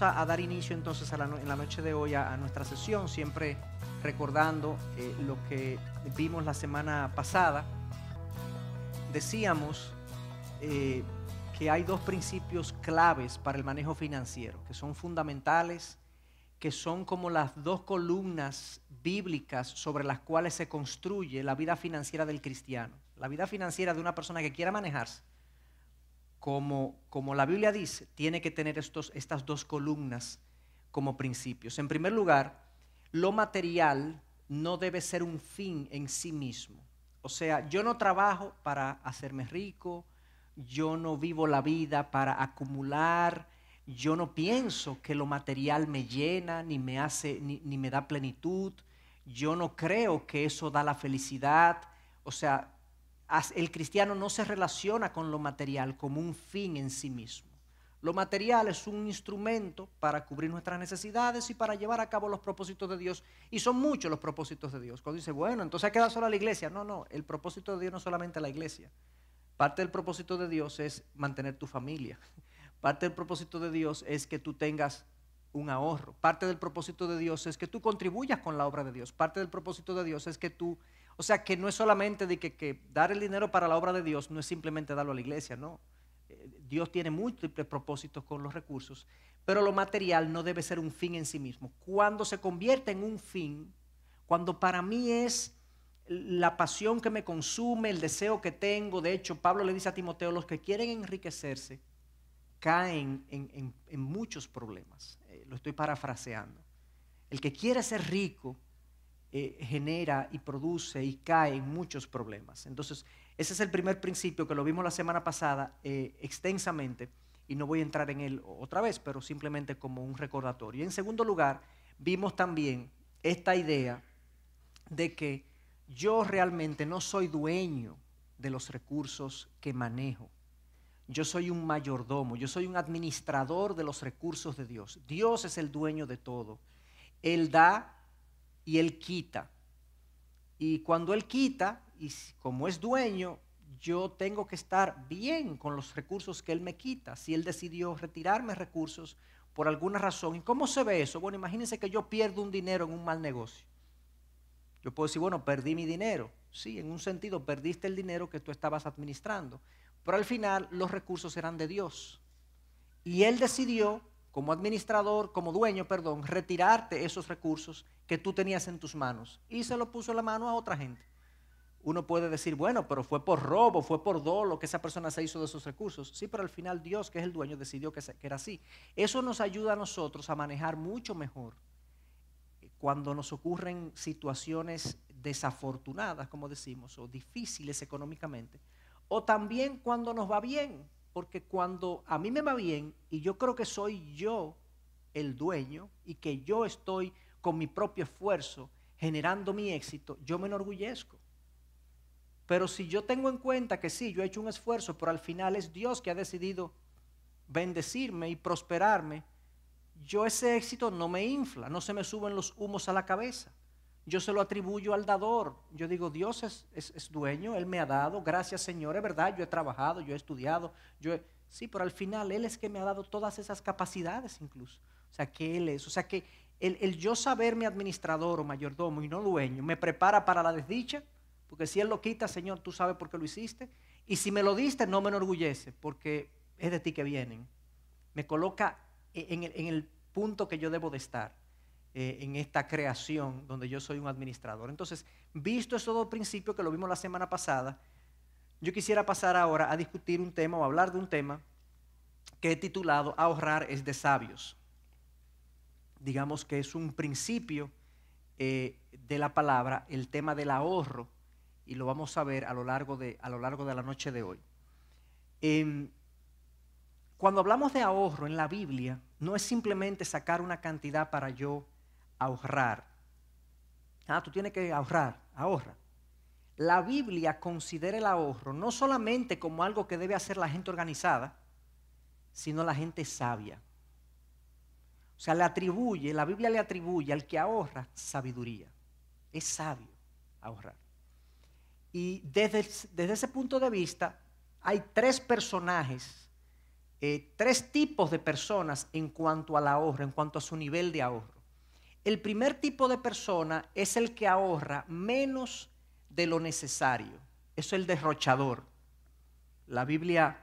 Vamos a, a dar inicio entonces a la en la noche de hoy a, a nuestra sesión, siempre recordando eh, lo que vimos la semana pasada. Decíamos eh, que hay dos principios claves para el manejo financiero, que son fundamentales, que son como las dos columnas bíblicas sobre las cuales se construye la vida financiera del cristiano. La vida financiera de una persona que quiera manejarse como, como la Biblia dice, tiene que tener estos, estas dos columnas como principios. En primer lugar, lo material no debe ser un fin en sí mismo. O sea, yo no trabajo para hacerme rico, yo no vivo la vida para acumular, yo no pienso que lo material me llena, ni me hace, ni, ni me da plenitud, yo no creo que eso da la felicidad. O sea, el cristiano no se relaciona con lo material como un fin en sí mismo. Lo material es un instrumento para cubrir nuestras necesidades y para llevar a cabo los propósitos de Dios. Y son muchos los propósitos de Dios. Cuando dice, bueno, entonces hay que dar solo la iglesia. No, no, el propósito de Dios no es solamente la iglesia. Parte del propósito de Dios es mantener tu familia. Parte del propósito de Dios es que tú tengas un ahorro. Parte del propósito de Dios es que tú contribuyas con la obra de Dios. Parte del propósito de Dios es que tú, o sea, que no es solamente de que, dar el dinero para la obra de Dios, no es simplemente darlo a la iglesia, no. Eh, Dios tiene múltiples propósitos con los recursos, pero lo material no debe ser un fin en sí mismo. Cuando se convierte en un fin, cuando para mí es la pasión que me consume, el deseo que tengo, de hecho, Pablo le dice a Timoteo, los que quieren enriquecerse caen en, en- en muchos problemas. Eh, lo estoy parafraseando. El que quiere ser rico eh, genera y produce y cae en muchos problemas. Entonces, ese es el primer principio que lo vimos la semana pasada eh, extensamente y no voy a entrar en él otra vez, pero simplemente como un recordatorio. Y en segundo lugar, vimos también esta idea de que yo realmente no soy dueño de los recursos que manejo. Yo soy un mayordomo, yo soy un administrador de los recursos de Dios. Dios es el dueño de todo. Él da y Él quita. Y cuando Él quita, y como es dueño, yo tengo que estar bien con los recursos que Él me quita. Si Él decidió retirarme recursos por alguna razón. ¿Y cómo se ve eso? Bueno, imagínense que yo pierdo un dinero en un mal negocio. Yo puedo decir, bueno, perdí mi dinero. Sí, en un sentido, perdiste el dinero que tú estabas administrando. Pero al final los recursos eran de Dios. Y Él decidió, como administrador, como dueño, perdón, retirarte esos recursos que tú tenías en tus manos. Y se lo puso la mano a otra gente. Uno puede decir, bueno, pero fue por robo, fue por dolo que esa persona se hizo de esos recursos. Sí, pero al final Dios, que es el dueño, decidió que era así. Eso nos ayuda a nosotros a manejar mucho mejor cuando nos ocurren situaciones desafortunadas, como decimos, o difíciles económicamente, o también cuando nos va bien, porque cuando a mí me va bien y yo creo que soy yo el dueño y que yo estoy con mi propio esfuerzo generando mi éxito, yo me enorgullezco. Pero si yo tengo en cuenta que sí, yo he hecho un esfuerzo, pero al final es Dios que ha decidido bendecirme y prosperarme, yo ese éxito no me infla, no se me suben los humos a la cabeza. Yo se lo atribuyo al dador. Yo digo, Dios es, es, dueño, Él me ha dado, gracias Señor, es verdad, yo he trabajado, yo he estudiado, yo sí, pero al final Él es que me ha dado todas esas capacidades incluso. O sea, que Él es, o sea, que el, el yo saberme administrador o mayordomo y no dueño me prepara para la desdicha, porque si Él lo quita, Señor, tú sabes por qué lo hiciste. Y si me lo diste, no me enorgullece, porque es de ti que vienen. Me coloca en el, punto que yo debo de estar eh, en esta creación donde yo soy un administrador. Entonces, visto esos dos principios que lo vimos la semana pasada, yo quisiera pasar ahora a discutir un tema o hablar de un tema que he titulado Ahorrar es de sabios. Digamos que es un principio eh, de la palabra, el tema del ahorro, y lo vamos a ver a lo largo de, a lo largo de la noche de hoy. Em, cuando hablamos de ahorro en la Biblia, no es simplemente sacar una cantidad para yo ahorrar. Ah, tú tienes que ahorrar, ahorra. La Biblia considera el ahorro no solamente como algo que debe hacer la gente organizada, sino la gente sabia. O sea, le atribuye, la Biblia le atribuye al que ahorra sabiduría. Es sabio ahorrar. Y desde, desde ese punto de vista, hay tres personajes eh, tres tipos de personas en cuanto al ahorro, en cuanto a su nivel de ahorro. El primer tipo de persona es el que ahorra menos de lo necesario. Es el derrochador. La Biblia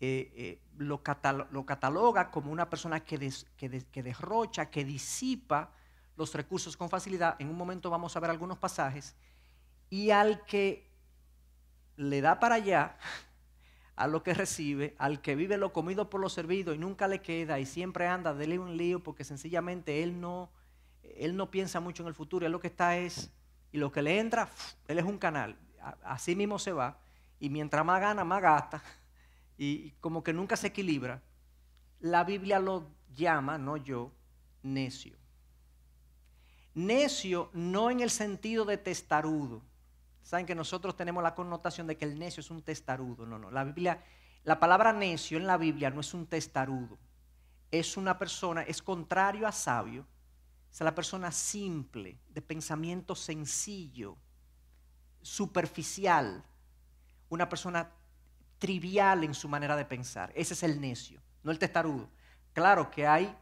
eh, eh, lo, cataloga como una persona que, que derrocha, que disipa los recursos con facilidad. En un momento vamos a ver algunos pasajes. Y al que le da para allá, a lo que recibe, al que vive lo comido por lo servido y nunca le queda y siempre anda de lío en lío porque sencillamente él no, él no piensa mucho en el futuro, él lo que está es, y lo que le entra, él es un canal, así mismo se va, y mientras más gana, más gasta, y como que nunca se equilibra, la Biblia lo llama, no yo, necio. Necio no en el sentido de testarudo, Saben que nosotros tenemos la connotación de que el necio es un testarudo. No, no. La Biblia, la palabra necio en la Biblia no es un testarudo. Es una persona, es contrario a sabio. Es la persona simple, de pensamiento sencillo, superficial. Una persona trivial en su manera de pensar. Ese es el necio, no el testarudo. Claro que hay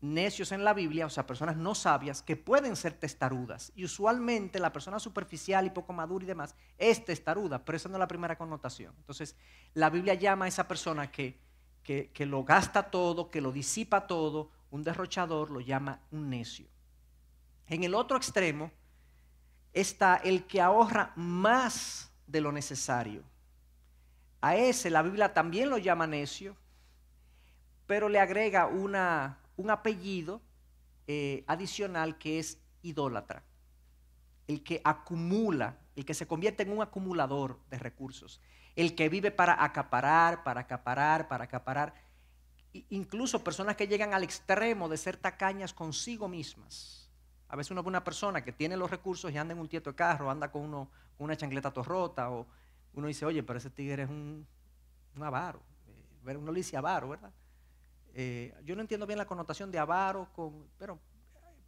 necios en la Biblia, o sea, personas no sabias que pueden ser testarudas. Y usualmente la persona superficial y poco madura y demás es testaruda, pero esa no es la primera connotación. Entonces, la Biblia llama a esa persona que, que, que lo gasta todo, que lo disipa todo, un derrochador, lo llama un necio. En el otro extremo está el que ahorra más de lo necesario. A ese la Biblia también lo llama necio, pero le agrega una, un apellido eh, adicional que es idólatra, el que acumula, el que se convierte en un acumulador de recursos, el que vive para acaparar, para acaparar, para acaparar. Incluso personas que llegan al extremo de ser tacañas consigo mismas. A veces uno ve una persona que tiene los recursos y anda en un tieto de carro, anda con, uno, una chancleta torrota, o uno dice, oye, pero ese tigre es un, un avaro. Eh, uno le dice avaro, ¿verdad? Eh, yo no entiendo bien la connotación de avaro, pero,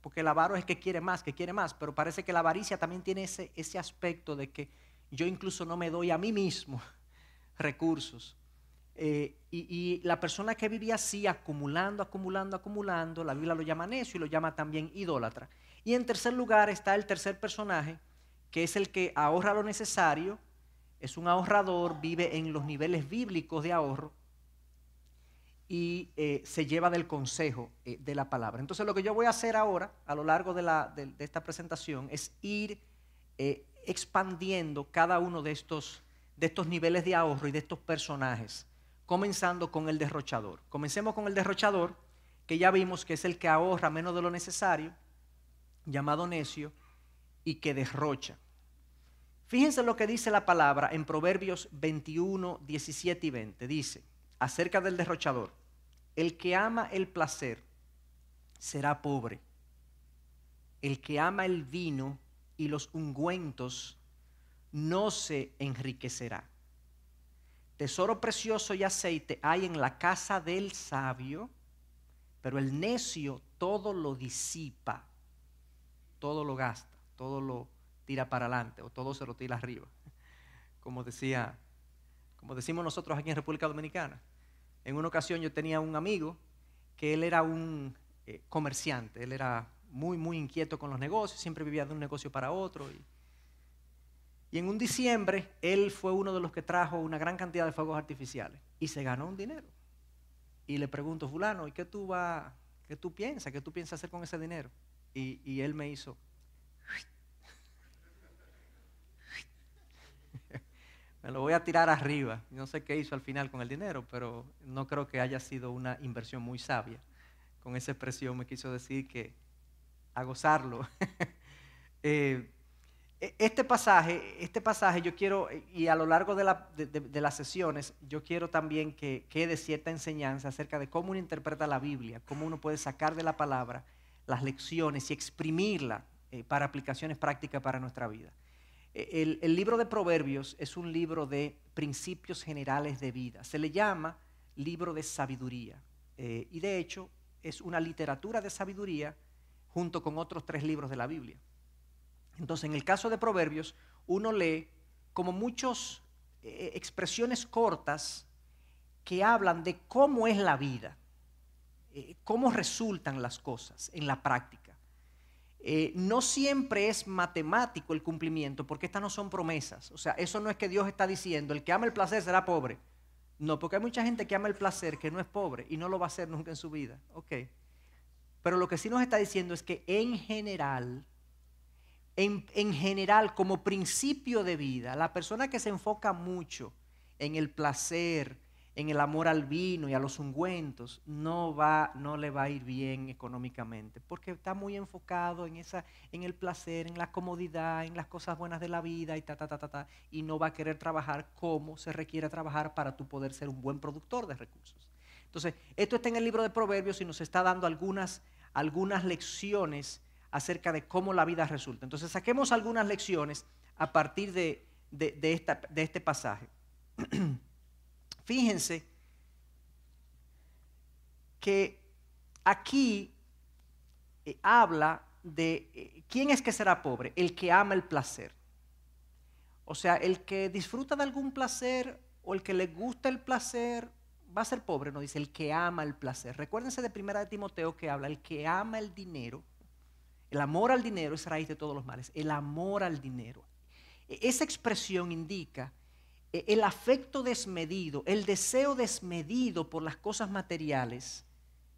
porque el avaro es que quiere más, que quiere más, pero parece que la avaricia también tiene ese, ese aspecto de que yo incluso no me doy a mí mismo recursos. Eh, y, la persona que vivía así, acumulando, acumulando, acumulando, la Biblia lo llama necio y lo llama también idólatra. Y en tercer lugar está el tercer personaje, que es el que ahorra lo necesario, es un ahorrador, vive en los niveles bíblicos de ahorro, y eh, se lleva del consejo eh, de la palabra. Entonces lo que yo voy a hacer ahora, a lo largo de, esta presentación, es ir eh, expandiendo cada uno de estos, de estos niveles de ahorro y de estos personajes, comenzando con el derrochador. Comencemos con el derrochador, que ya vimos que es el que ahorra menos de lo necesario, llamado necio, y que derrocha. Fíjense lo que dice la palabra en Proverbios 21, 17 y 20. Dice, acerca del derrochador, el que ama el placer será pobre. El que ama el vino y los ungüentos no se enriquecerá. tesoro precioso y aceite hay en la casa del sabio, pero el necio todo lo disipa, todo lo gasta, todo lo tira para adelante o todo se lo tira arriba. Como decía, como decimos nosotros aquí en República Dominicana. En una ocasión yo tenía un amigo que él era un eh, comerciante, él era muy, muy inquieto con los negocios, siempre vivía de un negocio para otro. Y, en un diciembre, él fue uno de los que trajo una gran cantidad de fuegos artificiales y se ganó un dinero. Y le pregunto, fulano, ¿y qué tú, va, qué tú piensas? ¿Qué tú piensas hacer con ese dinero? Y él me hizo... me lo voy a tirar arriba. No sé qué hizo al final con el dinero, pero no creo que haya sido una inversión muy sabia. Con esa expresión me quiso decir que a gozarlo. eh, e, este pasaje, este pasaje yo quiero, y a lo largo de, las sesiones, yo quiero también que quede cierta enseñanza acerca de cómo uno interpreta la Biblia, cómo uno puede sacar de la palabra las lecciones y exprimirla eh, para aplicaciones prácticas para nuestra vida. E, el, libro de Proverbios es un libro de principios generales de vida. Se le llama libro de sabiduría. Eh, y de hecho es una literatura de sabiduría junto con otros tres libros de la Biblia. Entonces, en el caso de Proverbios, uno lee como muchas eh, expresiones cortas que hablan de cómo es la vida, eh, cómo resultan las cosas en la práctica. Eh, no siempre es matemático el cumplimiento, porque estas no son promesas. O sea, eso no es que Dios está diciendo, el que ama el placer será pobre. No, porque hay mucha gente que ama el placer que no es pobre y no lo va a hacer nunca en su vida. Ok. Pero lo que sí nos está diciendo es que en general en, general, como principio de vida, la persona que se enfoca mucho en el placer, en el amor al vino y a los ungüentos, no, va, no le va a ir bien económicamente, porque está muy enfocado en, esa, en el placer, en la comodidad, en las cosas buenas de la vida y ta, ta, ta, ta, ta, y no va a querer trabajar como se requiere trabajar para tú poder ser un buen productor de recursos. Entonces, esto está en el libro de Proverbios y nos está dando algunas, algunas lecciones acerca de cómo la vida resulta. Entonces saquemos algunas lecciones a partir de, este pasaje. Fíjense que aquí eh, habla de eh, quién es que será pobre, el que ama el placer. O sea, el que disfruta de algún placer o el que le gusta el placer va a ser pobre, no dice el que ama el placer. Recuérdense de primera de Timoteo que habla el que ama el dinero el amor al dinero es raíz de todos los males. El amor al dinero. E, esa expresión indica el afecto desmedido, el deseo desmedido por las cosas materiales.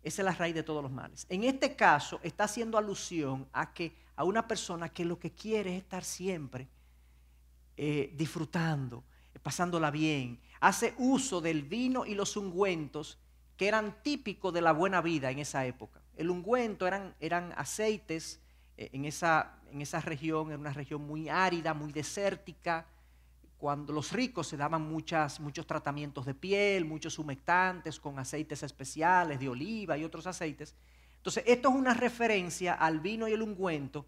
Es la raíz de todos los males. En este caso está haciendo alusión a que a una persona que lo que quiere es estar siempre eh, disfrutando, pasándola bien. Hace uso del vino y los ungüentos que eran típicos de la buena vida en esa época. El ungüento eran, eran aceites eh, en, esa, en esa región, era una región muy árida, muy desértica. Cuando los ricos se daban muchas, muchos tratamientos de piel, muchos humectantes con aceites especiales de oliva y otros aceites. Entonces, esto es una referencia al vino y el ungüento,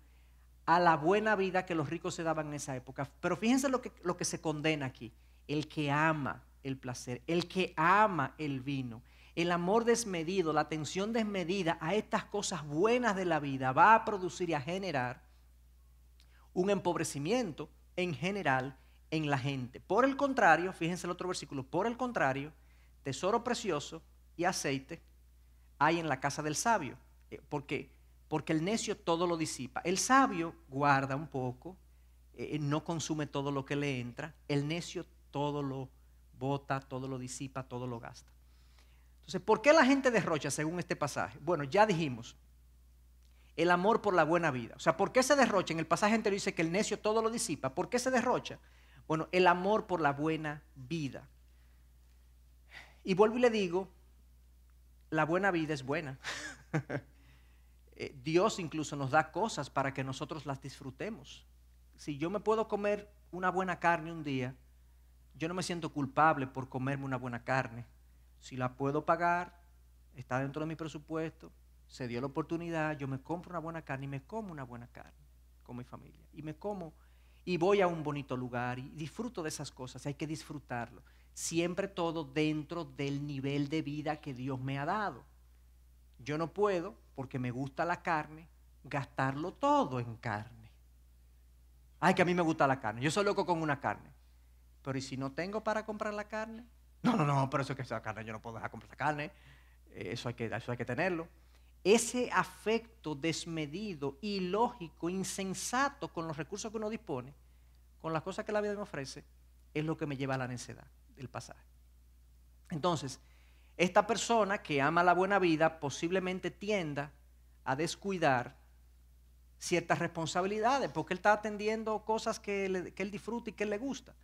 a la buena vida que los ricos se daban en esa época. Pero fíjense lo que, lo que se condena aquí. El que ama el placer, el que ama el vino, el amor desmedido, la atención desmedida a estas cosas buenas de la vida va a producir y a generar un empobrecimiento en general en la gente. Por el contrario, fíjense el otro versículo, por el contrario, tesoro precioso y aceite hay en la casa del sabio. Eh, ¿Por qué? Porque el necio todo lo disipa. El sabio guarda un poco, eh, no consume todo lo que le entra. El necio todo lo bota, todo lo disipa, todo lo gasta. Entonces, ¿por qué la gente derrocha según este pasaje? Bueno, ya dijimos, el amor por la buena vida. O sea, ¿por qué se derrocha? En el pasaje anterior dice que el necio todo lo disipa. ¿Por qué se derrocha? Bueno, el amor por la buena vida. Y vuelvo y le digo, la buena vida es buena. Eh, Dios incluso nos da cosas para que nosotros las disfrutemos. Si yo me puedo comer una buena carne un día, yo no me siento culpable por comerme una buena carne si la puedo pagar, está dentro de mi presupuesto, se dio la oportunidad, yo me compro una buena carne y me como una buena carne con mi familia. Y me como y voy a un bonito lugar y disfruto de esas cosas, hay que disfrutarlo. siempre todo dentro del nivel de vida que Dios me ha dado. Yo no puedo, porque me gusta la carne, gastarlo todo en carne. Ay, que a mí me gusta la carne. Yo soy loco con una carne. Pero ¿y si no tengo para comprar la carne? No, no, no, pero eso es que esa carne, yo no puedo dejar comprar la carne. Eh, Eso hay, que, eso hay que tenerlo. Ese afecto desmedido, ilógico, insensato con los recursos que uno dispone, con las cosas que la vida me ofrece, es lo que me lleva a la necedad del pasaje. Entonces, esta persona que ama la buena vida posiblemente tienda a descuidar ciertas responsabilidades, porque él está atendiendo cosas que, que él disfruta y que él le gusta.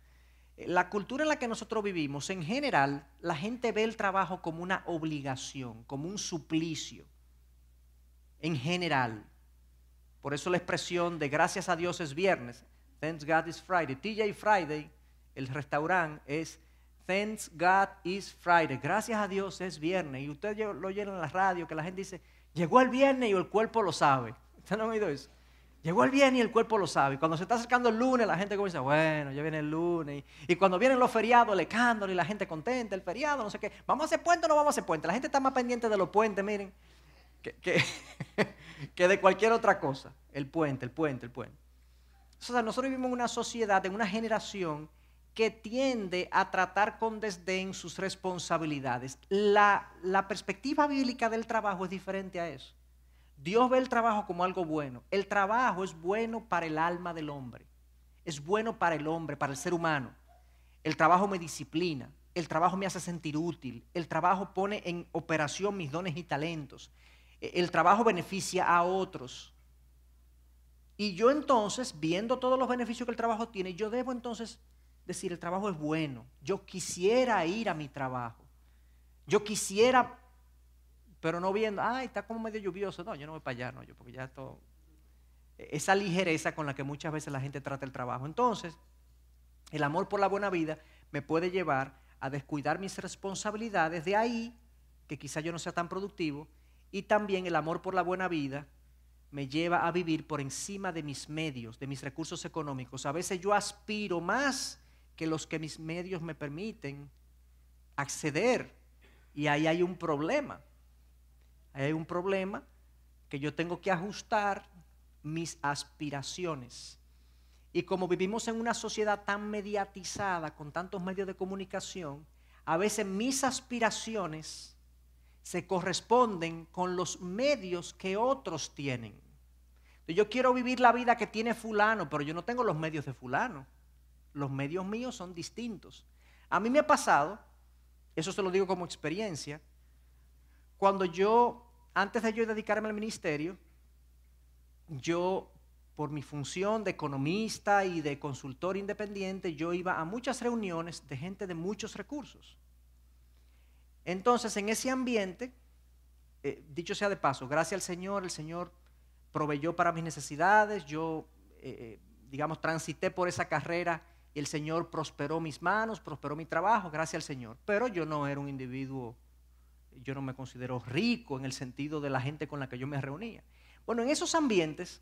La cultura en la que nosotros vivimos, en general, la gente ve el trabajo como una obligación, como un suplicio. En general. Por eso la expresión de gracias a Dios es viernes. Thanks God is Friday. TJ Friday, el restaurante, es Thanks God is Friday. Gracias a Dios es viernes. Y usted lo oyen en la radio que la gente dice, llegó el viernes y el cuerpo lo sabe. ¿Usted no ha oído eso? Llegó el viernes y el cuerpo lo sabe. Cuando se está acercando el lunes, la gente comienza, bueno, ya viene el lunes. Y cuando vienen los feriados, el escándalo y la gente contenta, el feriado, no sé qué. ¿Vamos a hacer puente o no vamos a hacer puente? La gente está más pendiente de los puentes, miren, que, de cualquier otra cosa. El puente, el puente, el puente. O sea, nosotros vivimos en una sociedad, en una generación que tiende a tratar con desdén sus responsabilidades. La, la perspectiva bíblica del trabajo es diferente a eso. Dios ve el trabajo como algo bueno. El trabajo es bueno para el alma del hombre. Es bueno para el hombre, para el ser humano. El trabajo me disciplina. El trabajo me hace sentir útil. El trabajo pone en operación mis dones y talentos. E- El trabajo beneficia a otros. Y yo entonces, viendo todos los beneficios que el trabajo tiene, yo debo entonces decir, el trabajo es bueno. Yo quisiera ir a mi trabajo. Yo quisiera, pero no viendo, ay, está como medio lluvioso. No, yo no voy para allá, no, yo, porque ya todo. Esa ligereza con la que muchas veces la gente trata el trabajo. Entonces, el amor por la buena vida me puede llevar a descuidar mis responsabilidades. De ahí que quizá yo no sea tan productivo. Y también el amor por la buena vida me lleva a vivir por encima de mis medios, de mis recursos económicos. A veces yo aspiro más que los que mis medios me permiten acceder. Y ahí hay un problema. Ahí hay un problema que yo tengo que ajustar mis aspiraciones. Y como vivimos en una sociedad tan mediatizada, con tantos medios de comunicación, a veces mis aspiraciones se corresponden con los medios que otros tienen. Yo quiero vivir la vida que tiene fulano, pero yo no tengo los medios de fulano. Los medios míos son distintos. A mí me ha pasado, eso se lo digo como experiencia, cuando yo, antes de yo dedicarme al ministerio, yo, por mi función de economista y de consultor independiente, yo iba a muchas reuniones de gente de muchos recursos. Entonces, en ese ambiente, eh, dicho sea de paso, gracias al Señor, el Señor proveyó para mis necesidades, yo, eh, digamos, transité por esa carrera y el Señor prosperó mis manos, prosperó mi trabajo, gracias al Señor. Pero yo no era un individuo, yo no me considero rico en el sentido de la gente con la que yo me reunía. Bueno, en esos ambientes,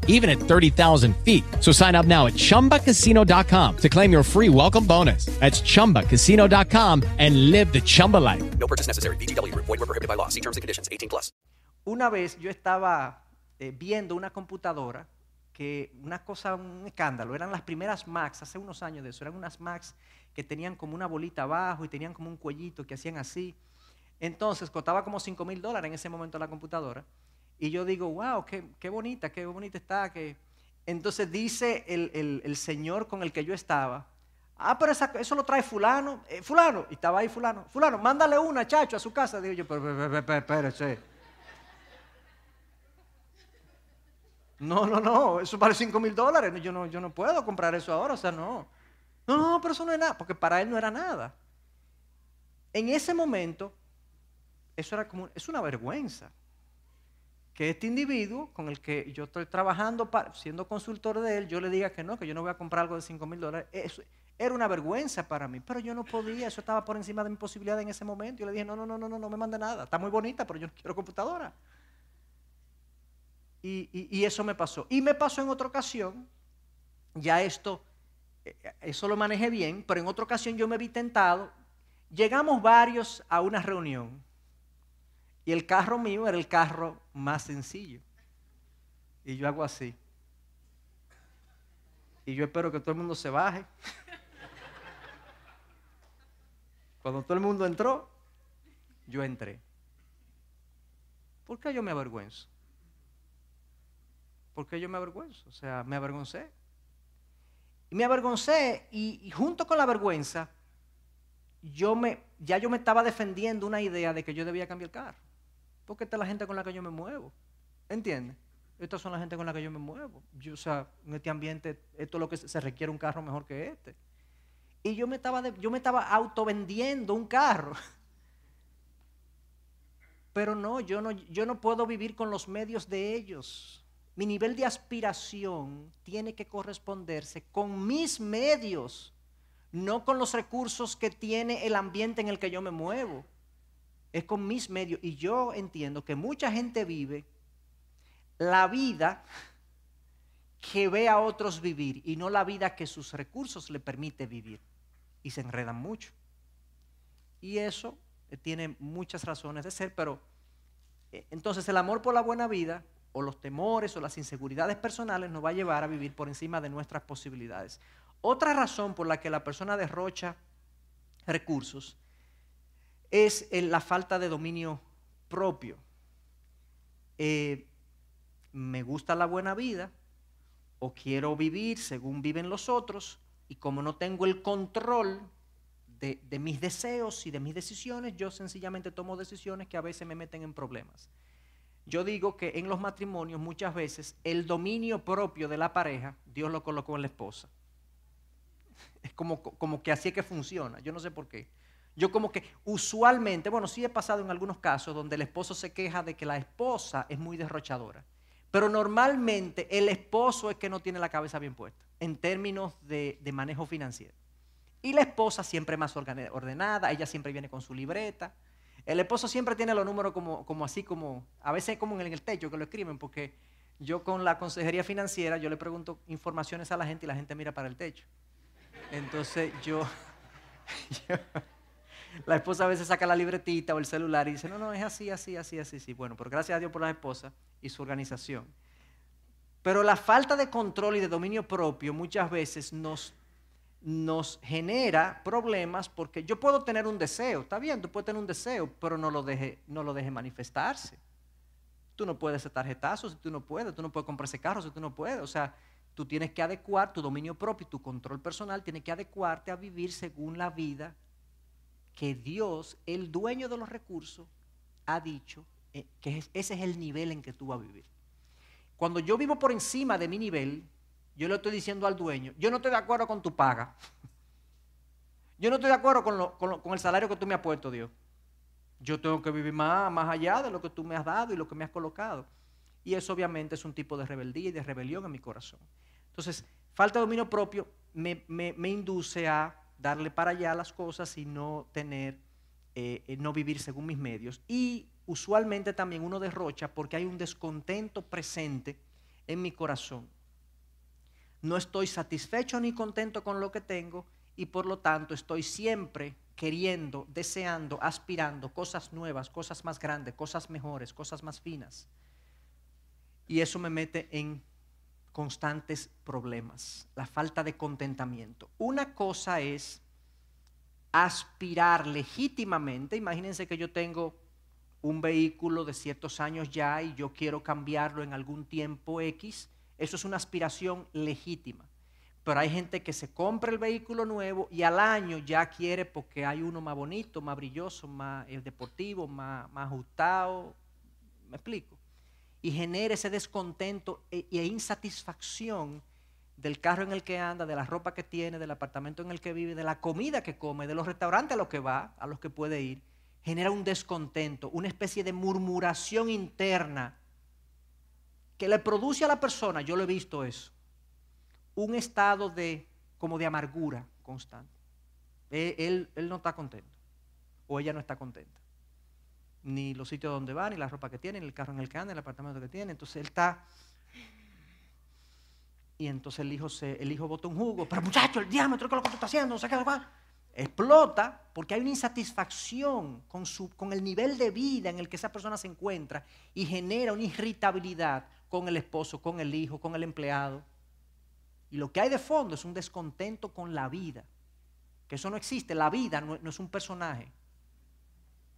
even at 30,000 feet. So sign up now at chumbacasino.com to claim your free welcome bonus. That's chumbacasino.com and live the Chumba life. No purchase necessary. VGW Group. Void were prohibited by law. See terms and conditions. 18 plus. una vez yo estaba eh, viendo una computadora que una cosa, un escándalo, eran las primeras Macs, hace unos años de eso, eran unas Macs que tenían como una bolita abajo y tenían como un cuellito que hacían así. Entonces costaba como 5 mil dólares en ese momento la computadora. Y yo digo, wow, qué, qué bonita, qué bonita está. Que... Entonces dice el, el- el señor con el que yo estaba, ah, pero eso lo trae fulano, eh, fulano, y estaba ahí fulano, fulano, mándale una, chacho, a su casa. Digo yo, pero, pero, pero, pero, espérese. No, no, no, eso vale 5 mil dólares, yo no, yo no puedo comprar eso ahora, o sea, no. No, no, pero eso no es nada, porque para él no era nada. En ese momento, eso era como, es una vergüenza que este individuo con el que yo estoy trabajando, siendo consultor de él, yo le diga que no, que yo no voy a comprar algo de 5 mil dólares. Eso era una vergüenza para mí, pero yo no podía, eso estaba por encima de mi posibilidad en ese momento. Yo le dije, no, no, no, no, no, no me mande nada, está muy bonita, pero yo no quiero computadora. Y, y- y eso me pasó. Y me pasó en otra ocasión, ya esto, eh, eso lo manejé bien, pero en otra ocasión yo me vi tentado. Llegamos varios a una reunión el carro mío era el carro más sencillo. Y yo hago así. Y yo espero que todo el mundo se baje. Cuando todo el mundo entró, yo entré. ¿Por qué yo me avergüenzo? ¿Por qué yo me avergüenzo? O sea, me avergoncé. Y me avergoncé y, y junto con la vergüenza, yo me, ya yo me estaba defendiendo una idea de que yo debía cambiar el carro. Porque esta es la gente con la que yo me muevo. ¿Entiendes? Estas son la gente con la que yo me muevo. Yo, o sea, en este ambiente, esto es lo que se requiere un carro mejor que este. Y yo me estaba, de- yo me estaba autovendiendo un carro. Pero no yo, no, yo no puedo vivir con los medios de ellos. Mi nivel de aspiración tiene que corresponderse con mis medios, no con los recursos que tiene el ambiente en el que yo me muevo. Es con mis medios. Y yo entiendo que mucha gente vive la vida que ve a otros vivir y no la vida que sus recursos le permite vivir. Y se enredan mucho. Y eso eh, tiene muchas razones de ser, pero eh, entonces el amor por la buena vida o los temores o las inseguridades personales nos va a llevar a vivir por encima de nuestras posibilidades. Otra razón por la que la persona derrocha recursos es la falta de dominio propio. Eh, me gusta la buena vida o quiero vivir según viven los otros y como no tengo el control de, de mis deseos y de mis decisiones, yo sencillamente tomo decisiones que a veces me meten en problemas. Yo digo que en los matrimonios muchas veces el dominio propio de la pareja, Dios lo colocó en la esposa. Es como, como que así es que funciona, yo no sé por qué. Yo como que usualmente, bueno, sí he pasado en algunos casos donde el esposo se queja de que la esposa es muy derrochadora. Pero normalmente el esposo es que no tiene la cabeza bien puesta en términos de, de manejo financiero. Y la esposa siempre más ordenada, ella siempre viene con su libreta. El esposo siempre tiene los números como, como así, como a veces como en el techo que lo escriben, porque yo con la consejería financiera, yo le pregunto informaciones a la gente y la gente mira para el techo. Entonces yo- la esposa a veces saca la libretita o el celular y dice, no, no, es así, así, así, así, sí. Bueno, pero gracias a Dios por la esposa y su organización. Pero la falta de control y de dominio propio muchas veces nos, nos genera problemas porque yo puedo tener un deseo, está bien, tú puedes tener un deseo, pero no lo deje, no lo deje manifestarse. Tú no puedes hacer tarjetazos si tú no puedes, tú no puedes comprar ese carro si tú no puedes. O sea, tú tienes que adecuar tu dominio propio y tu control personal, tiene que adecuarte a vivir según la vida que Dios, el dueño de los recursos, ha dicho eh, que es- ese es el nivel en que tú vas a vivir. Cuando yo vivo por encima de mi nivel, yo le estoy diciendo al dueño, yo no estoy de acuerdo con tu paga. Yo no estoy de acuerdo con, el salario que tú me has puesto, Dios. Yo tengo que vivir más, más allá de lo que tú me has dado y lo que me has colocado. Y eso obviamente es un tipo de rebeldía y de rebelión en mi corazón. Entonces, falta de dominio propio me induce a darle para allá las cosas y no tener, eh, eh, no vivir según mis medios. Y usualmente también uno derrocha porque hay un descontento presente en mi corazón. No estoy satisfecho ni contento con lo que tengo y por lo tanto estoy siempre queriendo, deseando, aspirando cosas nuevas, cosas más grandes, cosas mejores, cosas más finas. Y eso me mete en constantes problemas, la falta de contentamiento. Una cosa es aspirar legítimamente, imagínense que yo tengo un vehículo de ciertos años ya y yo quiero cambiarlo en algún tiempo X, Eso es una aspiración legítima. Pero hay gente que se compra el vehículo nuevo y al año ya quiere porque hay uno más bonito, más brilloso, más eh, deportivo, más, más ajustado. ¿Me explico? Y genera ese descontento e, e insatisfacción del carro en el que anda, de la ropa que tiene, del apartamento en el que vive, de la comida que come, de los restaurantes a los que va, a los que puede ir, genera un descontento, una especie de murmuración interna que le produce a la persona, yo lo he visto eso, un estado de como de amargura constante. Él, él no está contento o ella no está contenta. Ni los sitios donde va, ni la ropa que tiene, ni el carro en el que anda, ni el apartamento que tiene. Entonces él está y entonces el hijo, se, el hijo bota un jugo. Pero muchacho, el diámetro, ¿qué es lo que tú estás haciendo? No sé qué, Explota porque hay una insatisfacción con, su, con el nivel de vida en el que esa persona se encuentra y genera una irritabilidad con el esposo, con el hijo, con el empleado. Y lo que hay de fondo es un descontento con la vida. Que eso no existe. La vida no, no es un personaje.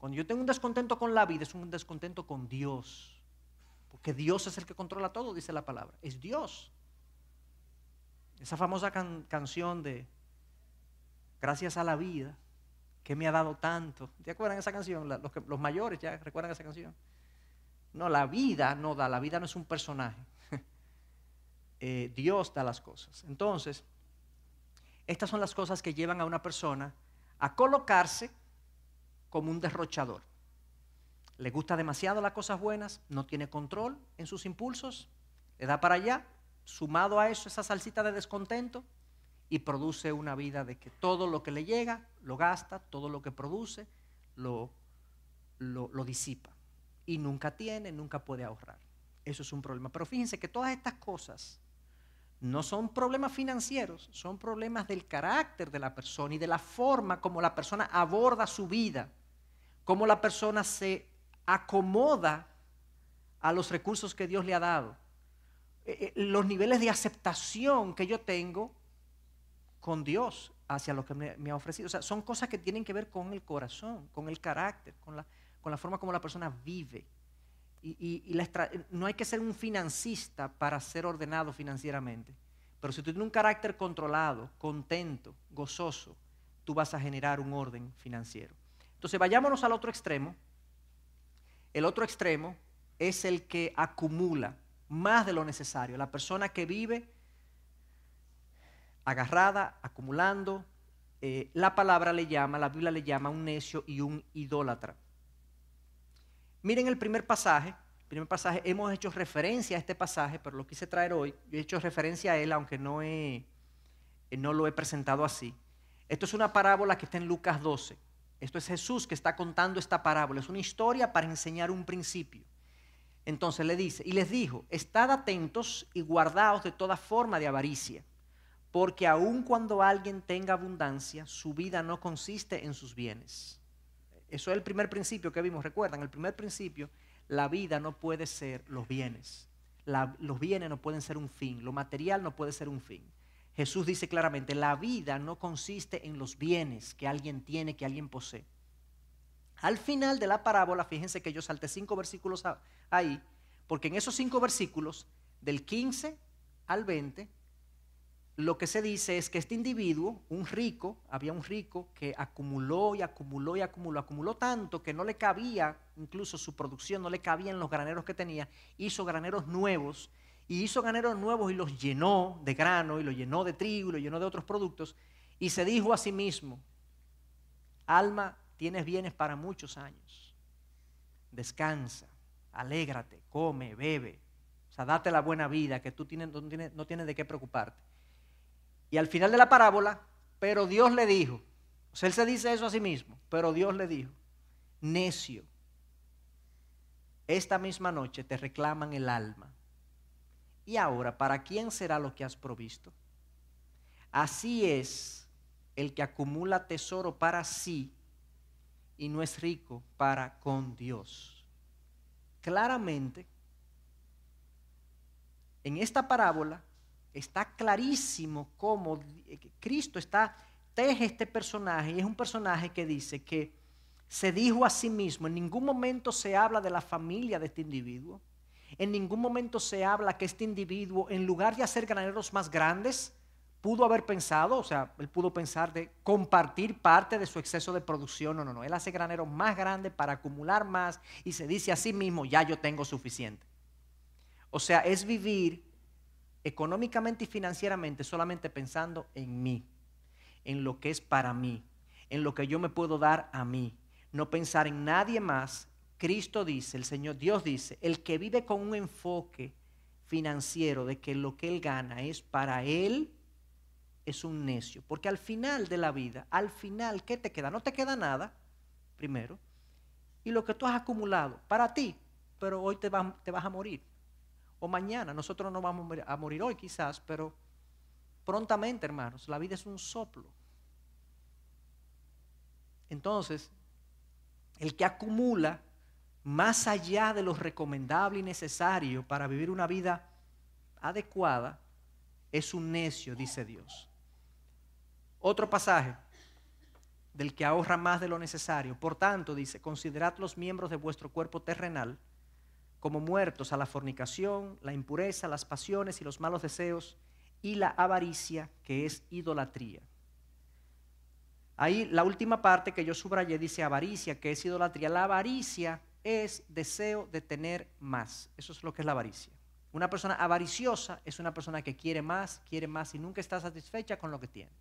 Cuando yo tengo un descontento con la vida, es un descontento con Dios. Porque Dios es el que controla todo, dice la palabra. Es Dios. Esa famosa canción de Gracias a la vida que me ha dado tanto. ¿Te acuerdan esa canción? Los, mayores ya recuerdan esa canción. No, la vida no da, la vida no es un personaje. Eh, Dios da las cosas. Entonces, estas son las cosas que llevan a una persona a colocarse como un derrochador. Le gusta demasiado las cosas buenas, no tiene control en sus impulsos, le da para allá, sumado a eso esa salsita de descontento y produce una vida de que todo lo que le llega lo gasta, todo lo que produce lo, lo, disipa y nunca tiene, nunca puede ahorrar. Eso es un problema. Pero fíjense que todas estas cosas no son problemas financieros, son problemas del carácter de la persona y de la forma como la persona aborda su vida, cómo la persona se acomoda a los recursos que Dios le ha dado. Eh, eh, los niveles de aceptación que yo tengo con Dios hacia lo que me, ha ofrecido. O sea, son cosas que tienen que ver con el corazón, con el carácter, con la, con la forma como la persona vive. Y, no hay que ser un financista para ser ordenado financieramente. Pero si tú tienes un carácter controlado, contento, gozoso, tú vas a generar un orden financiero. Entonces, vayámonos al otro extremo. El otro extremo es el que acumula más de lo necesario. La persona que vive agarrada, acumulando. Eh, la palabra le llama, la Biblia le llama un necio y un idólatra. Miren el primer pasaje. Primer pasaje, hemos hecho referencia a este pasaje, pero lo quise traer hoy. Yo he hecho referencia a él, aunque no, he, eh, no lo he presentado así. Esto es una parábola que está en Lucas 12. Esto es Jesús que está contando esta parábola. Es una historia para enseñar un principio. Entonces le dice, y les dijo, estad atentos y guardaos de toda forma de avaricia, porque aun cuando alguien tenga abundancia, su vida no consiste en sus bienes. Eso es el primer principio que vimos, recuerdan, el primer principio, la vida no puede ser los bienes. los bienes no pueden ser un fin, lo material no puede ser un fin. Jesús dice claramente, la vida no consiste en los bienes que alguien tiene, que alguien posee. Al final de la parábola, fíjense que yo salté cinco versículos ahí, porque en esos cinco versículos, del 15 al 20, lo que se dice es que este individuo, un rico, había un rico que acumuló y acumuló y acumuló, acumuló tanto que no le cabía, incluso su producción no le cabía en los graneros que tenía, hizo graneros nuevos y hizo graneros nuevos y los llenó de grano y los llenó de trigo y los llenó de otros productos y se dijo a sí mismo, alma, tienes bienes para muchos años. Descansa, alégrate, come, bebe. O sea, date la buena vida, que tú tienes, no, tienes, de qué preocuparte. Y al final de la parábola, pero Dios le dijo, él se dice eso a sí mismo, pero Dios le dijo, necio, esta misma noche te reclaman el alma. Y ahora, ¿para quién será lo que has provisto? Así es el que acumula tesoro para sí y no es rico para con Dios. Claramente, en esta parábola está clarísimo cómo Cristo está, teje este personaje y es un personaje que dice que se dijo a sí mismo, en ningún momento se habla de la familia de este individuo, En ningún momento se habla que este individuo, en lugar de hacer graneros más grandes, pudo haber pensado, o sea, él pudo pensar de compartir parte de su exceso de producción. No, no, no. Él hace graneros más grandes para acumular más y se dice a sí mismo, ya yo tengo suficiente. O sea, es vivir económicamente y financieramente solamente pensando en mí, en lo que es para mí, en lo que yo me puedo dar a mí. No pensar en nadie más. Cristo dice, el Señor Dios dice, el que vive con un enfoque financiero de que lo que él gana es para él es un necio. Porque al final de la vida, al final, ¿qué te queda? No te queda nada, primero. Y lo que tú has acumulado, para ti, pero hoy te, vas a morir. O mañana, nosotros no vamos a morir hoy quizás, pero prontamente, hermanos, la vida es un soplo. Entonces, el que acumula más allá de lo recomendable y necesario para vivir una vida adecuada, es un necio, dice Dios. Otro pasaje del que ahorra más de lo necesario. Por tanto, dice, considerad los miembros de vuestro cuerpo terrenal como muertos a la fornicación, la impureza, las pasiones y los malos deseos y la avaricia, que es idolatría. Ahí la última parte que yo subrayé dice avaricia, que es idolatría. La avaricia es deseo de tener más. Eso es lo que es la avaricia. Una persona avariciosa es una persona que quiere más, quiere más y nunca está satisfecha con lo que tiene.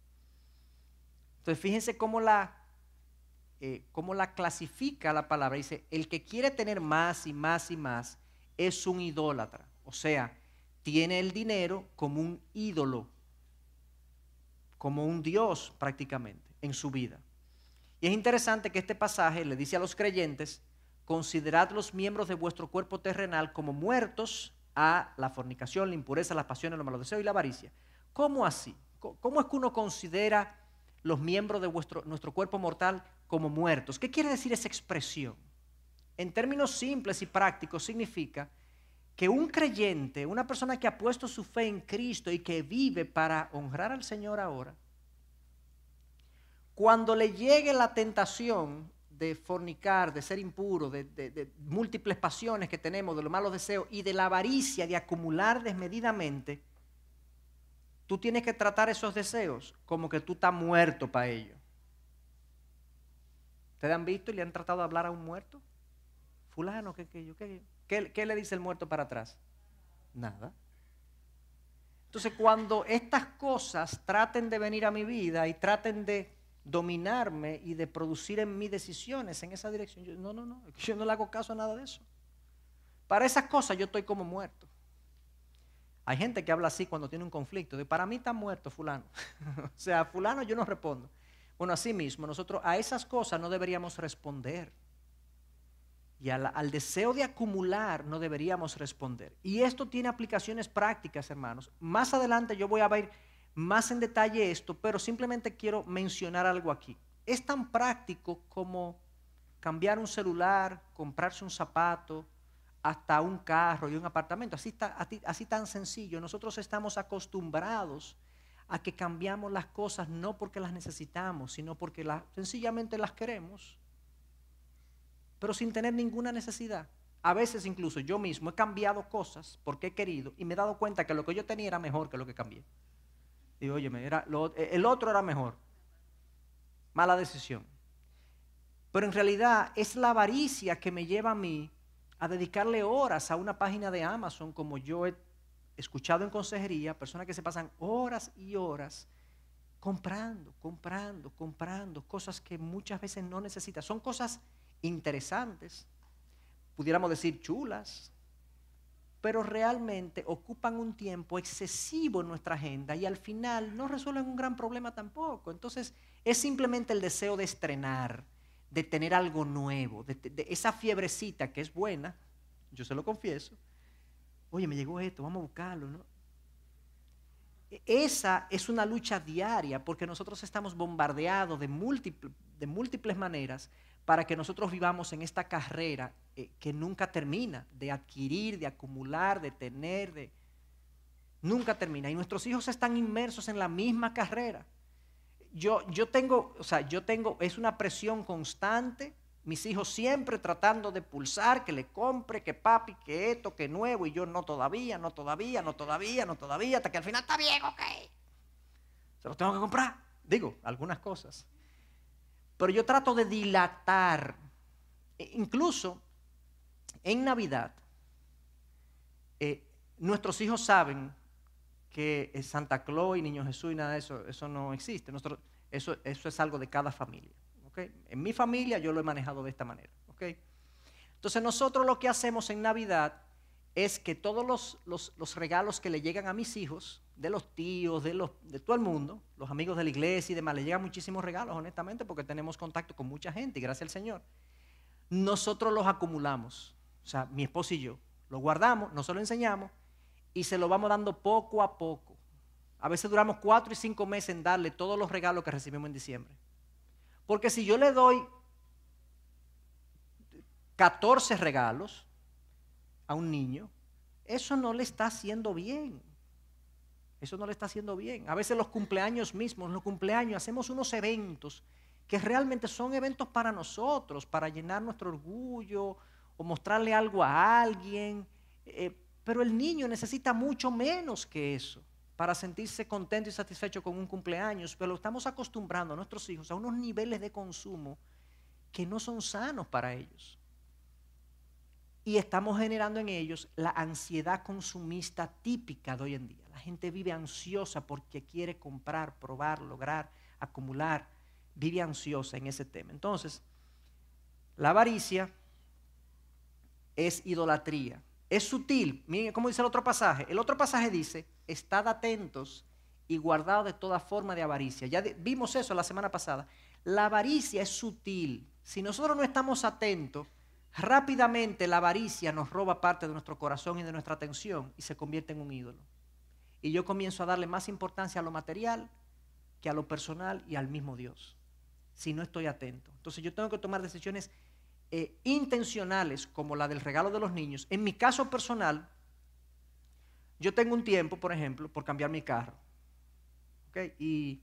Entonces fíjense cómo la, eh, cómo la clasifica la palabra. Dice, el que quiere tener más y más y más es un idólatra. O sea, tiene el dinero como un ídolo, como un dios prácticamente en su vida. Y es interesante que este pasaje le dice a los creyentes, considerad los miembros de vuestro cuerpo terrenal como muertos a la fornicación, la impureza, las pasiones, los malos deseos y la avaricia. ¿Cómo así? ¿Cómo es que uno considera los miembros de vuestro, nuestro cuerpo mortal como muertos. ¿Qué quiere decir esa expresión? En términos simples y prácticos significa que un creyente, una persona que ha puesto su fe en Cristo y que vive para honrar al Señor ahora, cuando le llegue la tentación de fornicar, de ser impuro, de, múltiples pasiones que tenemos, de los malos deseos y de la avaricia de acumular desmedidamente, tú tienes que tratar esos deseos como que tú estás muerto para ellos. ¿Ustedes han visto y le han tratado de hablar a un muerto? Fulano, ¿qué, qué, qué, qué le dice el muerto para atrás? Nada. Entonces, cuando estas cosas traten de venir a mi vida y traten de dominarme y de producir en mí decisiones en esa dirección, no, no, no, yo no le hago caso a nada de eso. Para esas cosas yo estoy como muerto. Hay gente que habla así cuando tiene un conflicto, de para mí está muerto fulano. o sea, fulano yo no respondo. Bueno, así mismo, nosotros a esas cosas no deberíamos responder. Y al, deseo de acumular no deberíamos responder. Y esto tiene aplicaciones prácticas, hermanos. Más adelante yo voy a ver más en detalle esto, pero simplemente quiero mencionar algo aquí. Es tan práctico como cambiar un celular, comprarse un zapato, hasta un carro y un apartamento. Así, está, así tan sencillo. Nosotros estamos acostumbrados a que cambiamos las cosas no porque las necesitamos, sino porque sencillamente las queremos, pero sin tener ninguna necesidad. A veces incluso yo mismo he cambiado cosas porque he querido y me he dado cuenta que lo que yo tenía era mejor que lo que cambié. Oye, era, el otro era mejor. Mala decisión. Pero en realidad es la avaricia que me lleva a mí a dedicarle horas a una página de Amazon, como yo he escuchado en consejería, personas que se pasan horas y horas comprando, comprando, comprando cosas que muchas veces no necesitan. Son cosas interesantes, pudiéramos decir chulas, pero realmente ocupan un tiempo excesivo en nuestra agenda y al final no resuelven un gran problema tampoco. Entonces es simplemente el deseo de estrenar, de tener algo nuevo, de, esa fiebrecita que es buena, yo se lo confieso. Oye, me llegó esto, vamos a buscarlo, ¿no? E, esa es una lucha diaria porque nosotros estamos bombardeados de, múltiples, de múltiples maneras para que nosotros vivamos en esta carrera eh, que nunca termina, de adquirir, de acumular, de tener, de... Nunca termina. Y nuestros hijos están inmersos en la misma carrera yo, yo tengo, o sea, yo tengo, es una presión constante Mis hijos siempre tratando de pulsar, que le compre, que papi, que esto, que nuevo, y yo no todavía, no todavía, no todavía, no todavía, hasta que al final está bien, ok. Se los tengo que comprar. Digo, algunas cosas. Pero yo trato de dilatar. E incluso en Navidad, eh, nuestros hijos saben que Santa Claus y Niño Jesús y nada de eso, eso no existe. Eso, eso es algo de cada familia. En mi familia yo lo he manejado de esta manera. Entonces nosotros lo que hacemos en Navidad es que todos los, los, regalos que le llegan a mis hijos, de los tíos, de, los, de todo el mundo, los amigos de la iglesia y demás, le llegan muchísimos regalos, honestamente, porque tenemos contacto con mucha gente, y gracias al Señor. Nosotros los acumulamos, o sea, mi esposo y yo, lo guardamos, no se lo enseñamos, y se lo vamos dando poco a poco. A veces duramos cuatro y cinco meses en darle todos los regalos que recibimos en diciembre. Porque si yo le doy 14 regalos a un niño, eso no le está haciendo bien. Eso no le está haciendo bien. A veces los cumpleaños mismos, los cumpleaños, hacemos unos eventos que realmente son eventos para nosotros, para llenar nuestro orgullo o mostrarle algo a alguien. Eh, pero el niño necesita mucho menos que eso para sentirse contento y satisfecho con un cumpleaños, pero estamos acostumbrando a nuestros hijos a unos niveles de consumo que no son sanos para ellos. Y estamos generando en ellos la ansiedad consumista típica de hoy en día. La gente vive ansiosa porque quiere comprar, probar, lograr, acumular. Vive ansiosa en ese tema. Entonces, la avaricia es idolatría. Es sutil. Miren cómo dice el otro pasaje. El otro pasaje dice, estad atentos y guardados de toda forma de avaricia. Ya vimos eso la semana pasada. La avaricia es sutil. Si nosotros no estamos atentos, rápidamente la avaricia nos roba parte de nuestro corazón y de nuestra atención y se convierte en un ídolo. Y yo comienzo a darle más importancia a lo material que a lo personal y al mismo Dios. Si no estoy atento. Entonces yo tengo que tomar decisiones eh, intencionales como la del regalo de los niños, en mi caso personal, yo tengo un tiempo, por ejemplo, por cambiar mi carro. Okay, y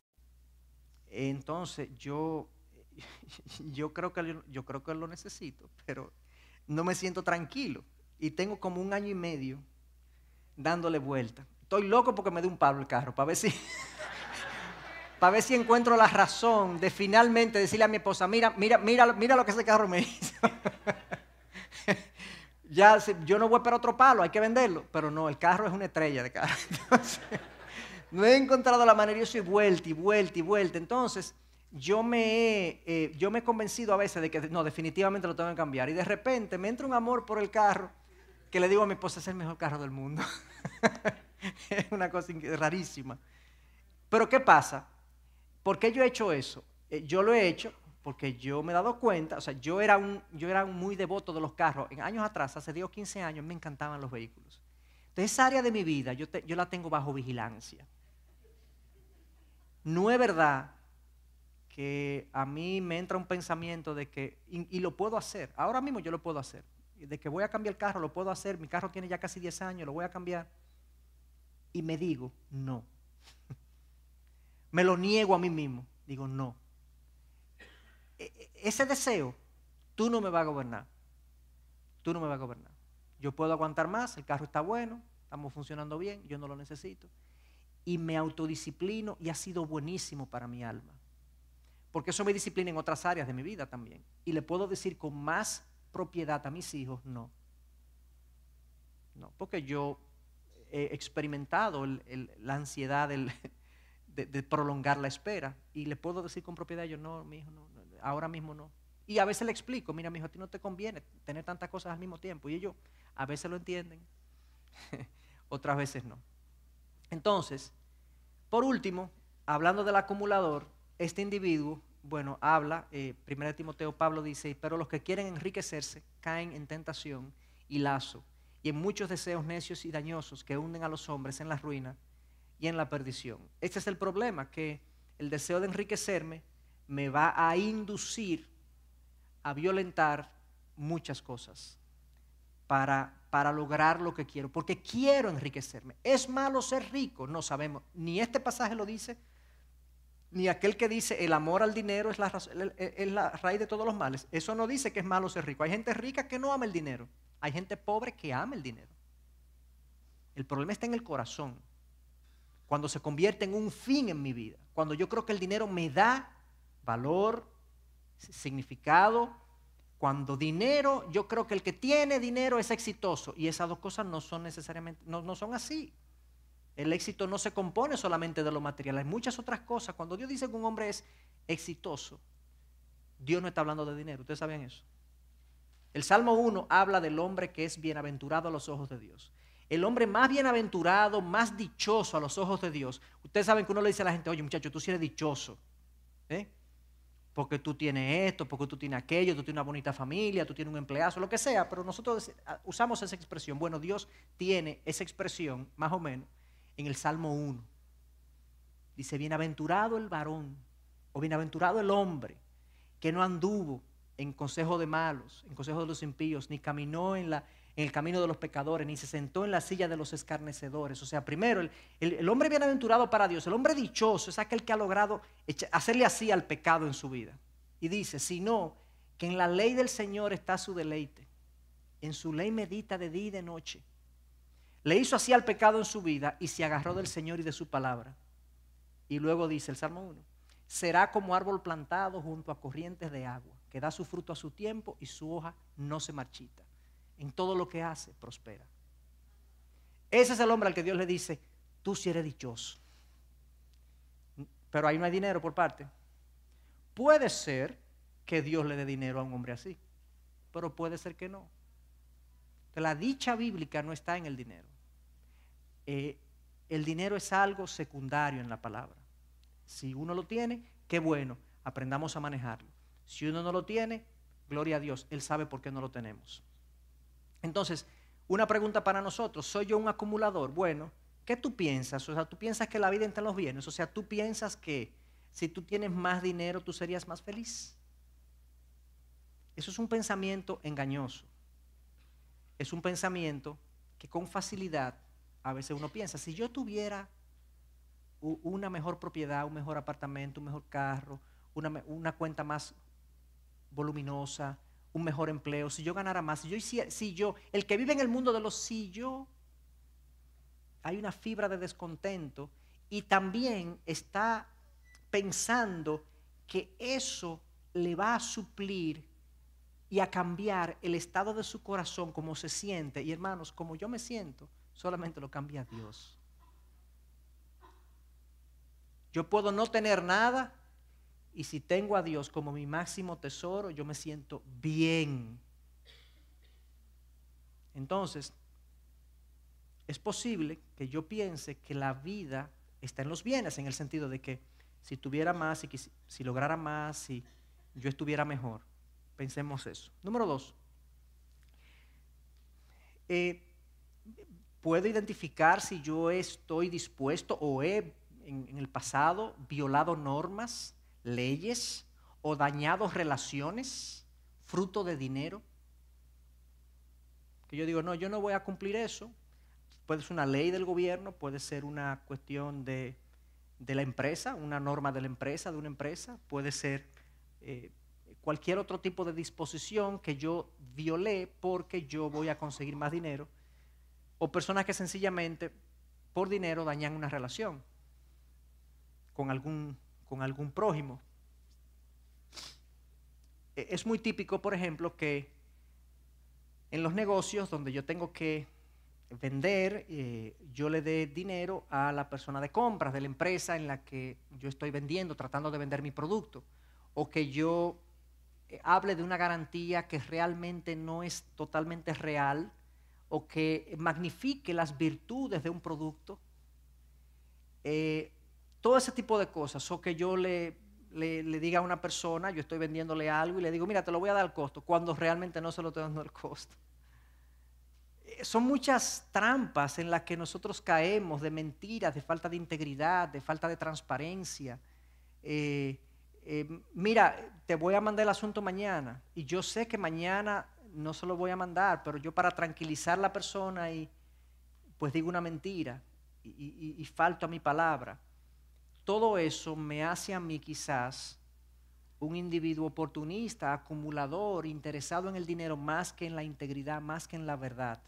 Entonces, yo, yo creo que yo creo que lo necesito, pero no me siento tranquilo. y tengo como un año y medio dándole vuelta. Estoy loco porque me dé un palo el carro, para ver si, para ver si encuentro la razón de finalmente decirle a mi esposa, mira, mira, mira, mira lo que ese carro me hizo. ya, yo no voy a esperar otro palo, hay que venderlo. Pero no, el carro es una estrella de carro. No he encontrado la manera, yo soy vuelta y vuelta y vuelta. Entonces, yo me, he, eh, yo me he convencido a veces de que no, definitivamente lo tengo que cambiar. Y de repente me entra un amor por el carro que le digo a mi esposa es el mejor carro del mundo. es una cosa rarísima. Pero ¿qué pasa? ¿Por qué yo he hecho eso? Eh, yo lo he hecho porque yo me he dado cuenta, o sea, yo era, un, yo era muy devoto de los carros. En años atrás, hace 10 o 15 años, me encantaban los vehículos. Entonces, esa área de mi vida yo, yo la tengo bajo vigilancia. No es verdad que a mí me entra un pensamiento de que, y lo puedo hacer, ahora mismo yo lo puedo hacer de que voy a cambiar el carro, lo puedo hacer, mi carro tiene ya casi 10 años, lo voy a cambiar. Y me digo, no. me lo niego a mí mismo. Digo, no. E, e, ese deseo, tú no me vas a gobernar. Tú no me vas a gobernar. Yo puedo aguantar más, el carro está bueno, estamos funcionando bien, yo no lo necesito. Y me autodisciplino y ha sido buenísimo para mi alma. Porque eso me disciplina en otras áreas de mi vida también. Y le puedo decir con más propiedad a mis hijos, no. No, porque yo he experimentado la ansiedad de, prolongar la espera y le puedo decir con propiedad, yo no, mi hijo, no, ahora mismo no. Y a veces le explico, mira, mi hijo, a ti no te conviene tener tantas cosas al mismo tiempo. Y ellos a veces lo entienden, otras veces no. Entonces, por último, hablando del acumulador, este individuo bueno, habla, eh, 1 Timoteo Pablo dice, pero los que quieren enriquecerse caen en tentación y lazo y en muchos deseos necios y dañosos que hunden a los hombres en la ruina y en la perdición. Este es el problema, que el deseo de enriquecerme me va a inducir a violentar muchas cosas para, para lograr lo que quiero, porque quiero enriquecerme. ¿Es malo ser rico? No sabemos. Ni este pasaje lo dice, ni aquel que dice el amor al dinero es la, es la raíz de todos los males. Eso no dice que es malo ser rico. Hay gente rica que no ama el dinero. Hay gente pobre que ama el dinero. El problema está en el corazón. Cuando se convierte en un fin en mi vida. Cuando yo creo que el dinero me da valor, significado. Cuando dinero, yo creo que el que tiene dinero es exitoso. Y esas dos cosas no son necesariamente, no, no son así. El éxito no se compone solamente de lo material. Hay muchas otras cosas. Cuando Dios dice que un hombre es exitoso, Dios no está hablando de dinero. ¿Ustedes saben eso? El Salmo 1 habla del hombre que es bienaventurado a los ojos de Dios. El hombre más bienaventurado, más dichoso a los ojos de Dios. Ustedes saben que uno le dice a la gente, oye muchacho, tú sí eres dichoso. ¿eh? Porque tú tienes esto, porque tú tienes aquello, tú tienes una bonita familia, tú tienes un empleado, lo que sea. Pero nosotros usamos esa expresión. Bueno, Dios tiene esa expresión, más o menos, en el Salmo 1. Dice, bienaventurado el varón, o bienaventurado el hombre, que no anduvo en consejo de malos, en consejo de los impíos, ni caminó en, la, en el camino de los pecadores, ni se sentó en la silla de los escarnecedores. O sea, primero, el, hombre bienaventurado para Dios, el hombre dichoso es aquel que ha logrado hacerle así al pecado en su vida. Y dice, sino que en la ley del Señor está su deleite, en su ley medita de día y de noche. Le hizo así al pecado en su vida y se agarró del Señor y de su palabra. Y luego dice el Salmo 1, será como árbol plantado junto a corrientes de agua, que da su fruto a su tiempo y su hoja no se marchita. En todo lo que hace, prospera. Ese es el hombre al que Dios le dice, tú sí eres dichoso. Pero ahí no hay dinero por parte. Puede ser que Dios le dé dinero a un hombre así, pero puede ser que no. La dicha bíblica no está en el dinero. Eh, el dinero es algo secundario en la palabra. Si uno lo tiene, qué bueno, aprendamos a manejarlo. Si uno no lo tiene, gloria a Dios, Él sabe por qué no lo tenemos. Entonces, una pregunta para nosotros, ¿soy yo un acumulador? Bueno, ¿qué tú piensas? O sea, tú piensas que la vida está en los bienes, o sea, tú piensas que si tú tienes más dinero, tú serías más feliz. Eso es un pensamiento engañoso. Es un pensamiento que con facilidad a veces uno piensa, si yo tuviera una mejor propiedad, un mejor apartamento, un mejor carro, una, una cuenta más voluminosa, un mejor empleo, si yo ganara más, si yo si yo, el que vive en el mundo de los si yo, hay una fibra de descontento y también está pensando que eso le va a suplir y a cambiar el estado de su corazón, como se siente. Y hermanos, como yo me siento, solamente lo cambia Dios. Yo puedo no tener nada y si tengo a Dios como mi máximo tesoro, yo me siento bien. Entonces, es posible que yo piense que la vida está en los bienes, en el sentido de que si tuviera más, si, si lograra más, si yo estuviera mejor. Pensemos eso. Número dos. Eh, puedo identificar si yo estoy dispuesto o he en el pasado violado normas, leyes o dañado relaciones fruto de dinero. Que yo digo, no, yo no voy a cumplir eso. Puede ser una ley del gobierno, puede ser una cuestión de, de la empresa, una norma de la empresa, de una empresa, puede ser eh, cualquier otro tipo de disposición que yo violé porque yo voy a conseguir más dinero, o personas que sencillamente por dinero dañan una relación con algún, con algún prójimo. E- Es muy típico, por ejemplo, que en los negocios donde yo tengo que vender, eh, yo le dé dinero a la persona de compras de la empresa en la que yo estoy vendiendo, tratando de vender mi producto, o que yo eh, hable de una garantía que realmente no es totalmente real, o que magnifique las virtudes de un producto, eh, todo ese tipo de cosas, o que yo le le, diga a una persona, yo estoy vendiéndole algo y le digo, mira, te lo voy a dar al costo, cuando realmente no se lo estoy dando al costo. Eh, Son muchas trampas en las que nosotros caemos de mentiras, de falta de integridad, de falta de transparencia. Eh, eh, mira, te voy a mandar el asunto mañana y yo sé que mañana no se lo voy a mandar, pero yo para tranquilizar a la persona y pues digo una mentira y falto a mi palabra. Todo eso me hace a mí quizás un individuo oportunista, acumulador, interesado en el dinero más que en la integridad, más que en la verdad.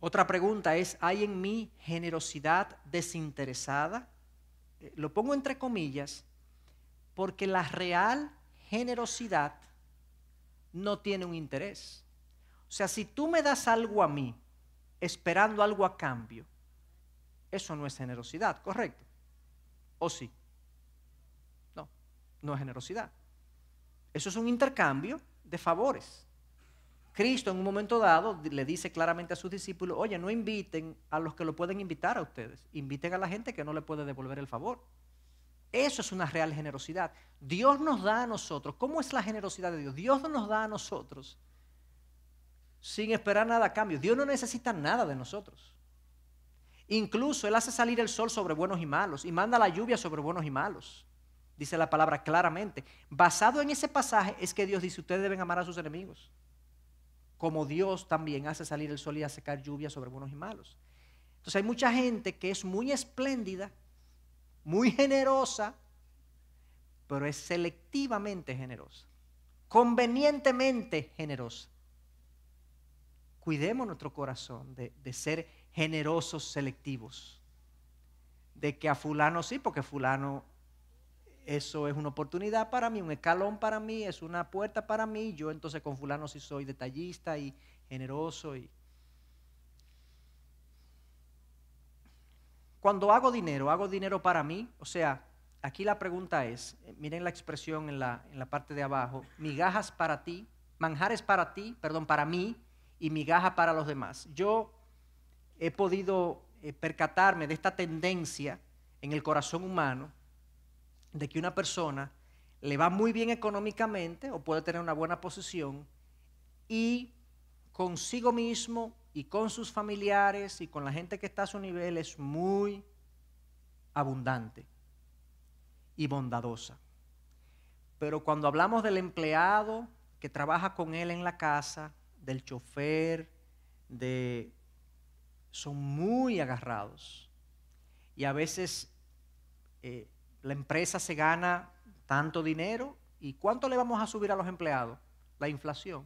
Otra pregunta es, ¿hay en mí generosidad desinteresada? Eh, Lo pongo entre comillas porque la real generosidad no tiene un interés. O sea, si tú me das algo a mí esperando algo a cambio, eso no es generosidad, ¿correcto? ¿O sí? No, no es generosidad. Eso es un intercambio de favores. Cristo en un momento dado le dice claramente a sus discípulos, oye, no inviten a los que lo pueden invitar a ustedes, inviten a la gente que no le puede devolver el favor. Eso es una real generosidad. Dios nos da a nosotros, ¿cómo es la generosidad de Dios? Dios nos da a nosotros sin esperar nada a cambio. Dios no necesita nada de nosotros. Incluso Él hace salir el sol sobre buenos y malos y manda la lluvia sobre buenos y malos. Dice la palabra claramente. Basado en ese pasaje es que Dios dice, ustedes deben amar a sus enemigos. Como Dios también hace salir el sol y hace caer lluvia sobre buenos y malos. Entonces hay mucha gente que es muy espléndida, muy generosa, pero es selectivamente generosa, convenientemente generosa. Cuidemos nuestro corazón de, de ser generosos selectivos. De que a fulano sí, porque fulano eso es una oportunidad para mí, un escalón para mí, es una puerta para mí. Yo entonces con fulano sí soy detallista y generoso. Y... Cuando hago dinero, hago dinero para mí. O sea, aquí la pregunta es, eh, miren la expresión en la, en la parte de abajo, migajas para ti, manjares para ti, perdón, para mí y migajas para los demás. Yo he podido eh, percatarme de esta tendencia en el corazón humano de que una persona le va muy bien económicamente o puede tener una buena posición y consigo mismo y con sus familiares y con la gente que está a su nivel es muy abundante y bondadosa. Pero cuando hablamos del empleado que trabaja con él en la casa, del chofer, de son muy agarrados. Y a veces eh, la empresa se gana tanto dinero y ¿cuánto le vamos a subir a los empleados? La inflación.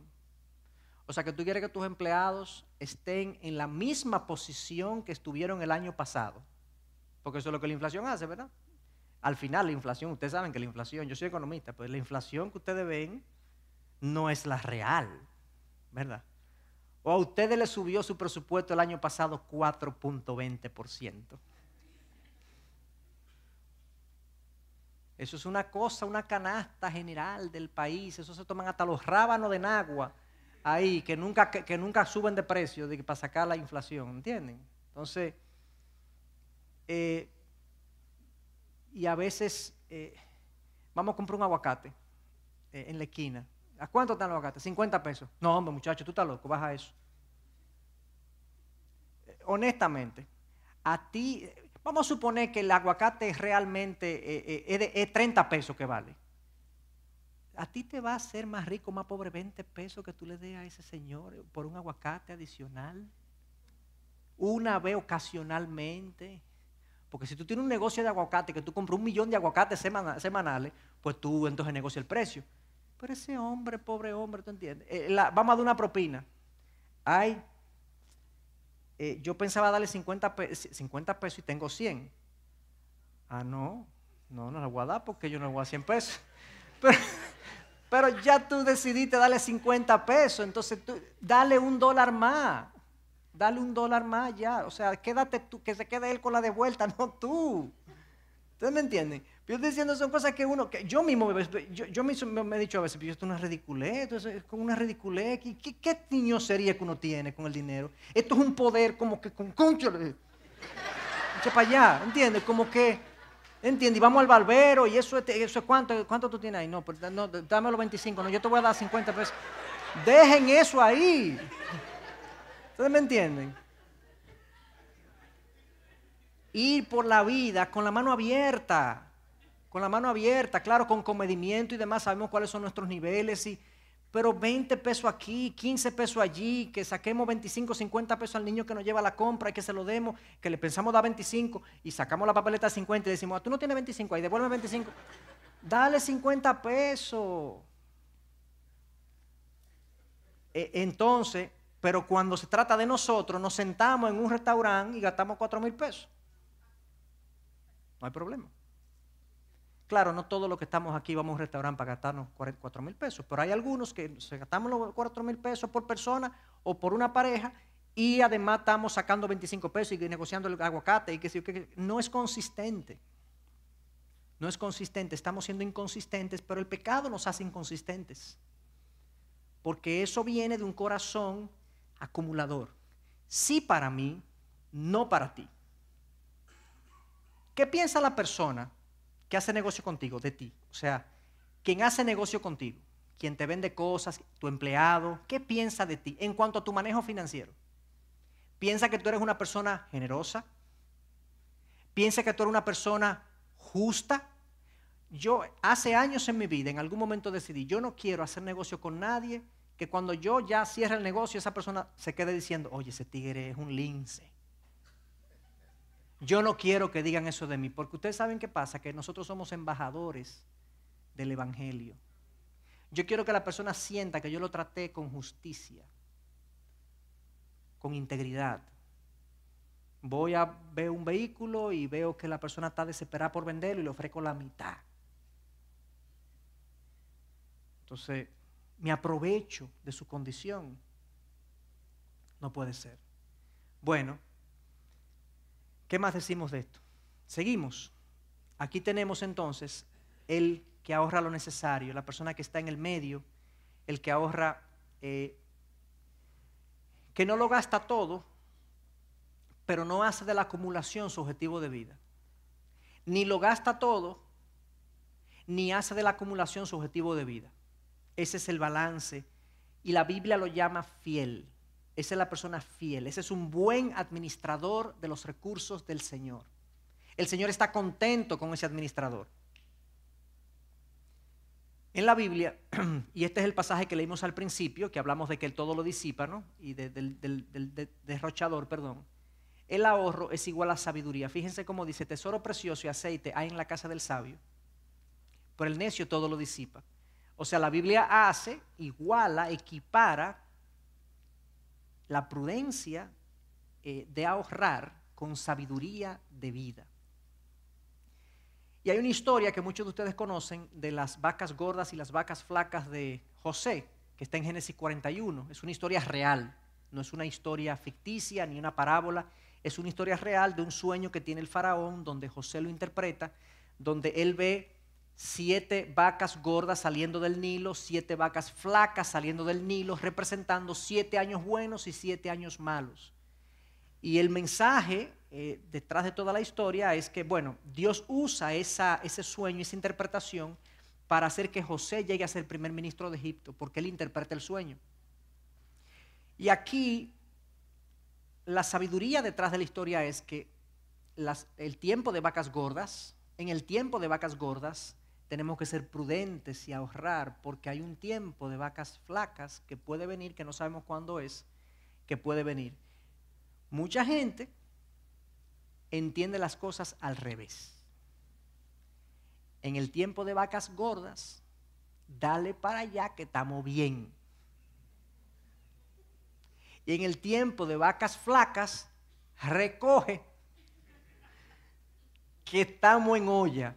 O sea que tú quieres que tus empleados estén en la misma posición que estuvieron el año pasado. Porque eso es lo que la inflación hace, ¿verdad? Al final la inflación, ustedes saben que la inflación, yo soy economista, pues la inflación que ustedes ven no es la real, ¿verdad? O a ustedes les subió su presupuesto el año pasado 4.20%. Eso es una cosa, una canasta general del país. Eso se toman hasta los rábanos de Nagua ahí, que nunca, que, nunca suben de precio para sacar la inflación, ¿entienden? Entonces, eh, y a veces eh, vamos a comprar un aguacate eh, en la esquina. ¿A cuánto están los aguacates? 50 pesos. No, hombre, muchacho, tú estás loco, baja eso. Eh, honestamente, a ti, vamos a suponer que el aguacate realmente eh, eh, es, es 30 pesos que vale. A ti te va a hacer más rico, más pobre 20 pesos que tú le des a ese señor por un aguacate adicional. Una vez ocasionalmente. Porque si tú tienes un negocio de aguacate, que tú compras un millón de aguacates semana- semanales, pues tú entonces negocia el precio. Pero ese hombre, pobre hombre, ¿tú entiendes? Eh, vamos a dar una propina. Ay, eh, yo pensaba darle 50, pe- 50 pesos y tengo 100. Ah, no, no, no le voy a dar porque yo no le voy a dar 100 pesos. Pero, pero ya tú decidiste darle 50 pesos, entonces tú, dale un dólar más. Dale un dólar más ya. O sea, quédate tú, que se quede él con la de vuelta, no tú. ¿Ustedes me entienden? Yo estoy diciendo son cosas que uno, que yo mismo, yo, yo me he dicho a veces, pero esto es una ridiculez, esto es como una ridiculez. ¿Qué, qué, niño sería que uno tiene con el dinero? Esto es un poder como que con concho. Echa para allá, ¿entiendes? Como que ¿Entiendes? Y vamos al barbero y eso es, eso es cuánto, cuánto tú tienes ahí. No, pues, no, dame los 25, no, yo te voy a dar 50 pesos. Dejen eso ahí. ¿Ustedes me entienden? Ir por la vida con la mano abierta, con la mano abierta, claro, con comedimiento y demás, sabemos cuáles son nuestros niveles pero 20 pesos aquí, 15 pesos allí, que saquemos 25, 50 pesos al niño que nos lleva la compra y que se lo demos, que le pensamos dar 25 y sacamos la papeleta de 50 y decimos, ah, tú no tienes 25, ahí devuelve 25. Dale 50 pesos. E, entonces, pero cuando se trata de nosotros, nos sentamos en un restaurante y gastamos 4 mil pesos. No hay problema. Claro, no todos los que estamos aquí vamos a un restaurante para gastarnos 4 mil pesos, pero hay algunos que se gastamos los 4 mil pesos por persona o por una pareja y además estamos sacando 25 pesos y negociando el aguacate y que, no es consistente. No es consistente, estamos siendo inconsistentes, pero el pecado nos hace inconsistentes. Porque eso viene de un corazón acumulador. Sí para mí, no para ti. ¿Qué piensa la persona ¿Qué hace negocio contigo? De ti. O sea, quien hace negocio contigo, quien te vende cosas, tu empleado, ¿qué piensa de ti en cuanto a tu manejo financiero? ¿Piensa que tú eres una persona generosa? ¿Piensa que tú eres una persona justa? Yo hace años en mi vida, en algún momento decidí, yo no quiero hacer negocio con nadie, que cuando yo ya cierre el negocio, esa persona se quede diciendo, oye, ese tigre es un lince. Yo no quiero que digan eso de mí, porque ustedes saben qué pasa, que nosotros somos embajadores del Evangelio. Yo quiero que la persona sienta que yo lo traté con justicia, con integridad. Voy a ver un vehículo y veo que la persona está desesperada por venderlo y le ofrezco la mitad. Entonces, me aprovecho de su condición. No puede ser. Bueno, ¿Qué más decimos de esto? Seguimos. Aquí tenemos entonces el que ahorra lo necesario, la persona que está en el medio, el que ahorra, eh, que no lo gasta todo, pero no hace de la acumulación su objetivo de vida. Ni lo gasta todo, ni hace de la acumulación su objetivo de vida. Ese es el balance. Y la Biblia lo llama fiel. Esa es la persona fiel, ese es un buen administrador de los recursos del Señor. El Señor está contento con ese administrador. En la Biblia, y este es el pasaje que leímos al principio, que hablamos de que el todo lo disipa, ¿no? Y del, del derrochador, perdón. El ahorro es igual a sabiduría. Fíjense cómo dice, tesoro precioso y aceite hay en la casa del sabio, pero el necio todo lo disipa. O sea, la Biblia hace, iguala, equipara la prudencia eh, de ahorrar con sabiduría de vida. Y hay una historia que muchos de ustedes conocen de las vacas gordas y las vacas flacas de José, que está en Génesis 41. Es una historia real, no es una historia ficticia ni una parábola, es una historia real de un sueño que tiene el faraón, donde José lo interpreta, donde él ve siete vacas gordas saliendo del Nilo, siete vacas flacas saliendo del Nilo, representando siete años buenos y siete años malos. Y el mensaje eh, detrás de toda la historia es que, bueno, Dios usa ese sueño, esa interpretación, para hacer que José llegue a ser primer ministro de Egipto, porque él interpreta el sueño. Y aquí la sabiduría detrás de la historia es que el tiempo de vacas gordas, en el tiempo de vacas gordas, tenemos que ser prudentes y ahorrar porque hay un tiempo de vacas flacas que puede venir, que no sabemos cuándo es, que puede venir. Mucha gente entiende las cosas al revés. En el tiempo de vacas gordas, dale para allá que estamos bien. Y en el tiempo de vacas flacas, recoge que estamos en olla.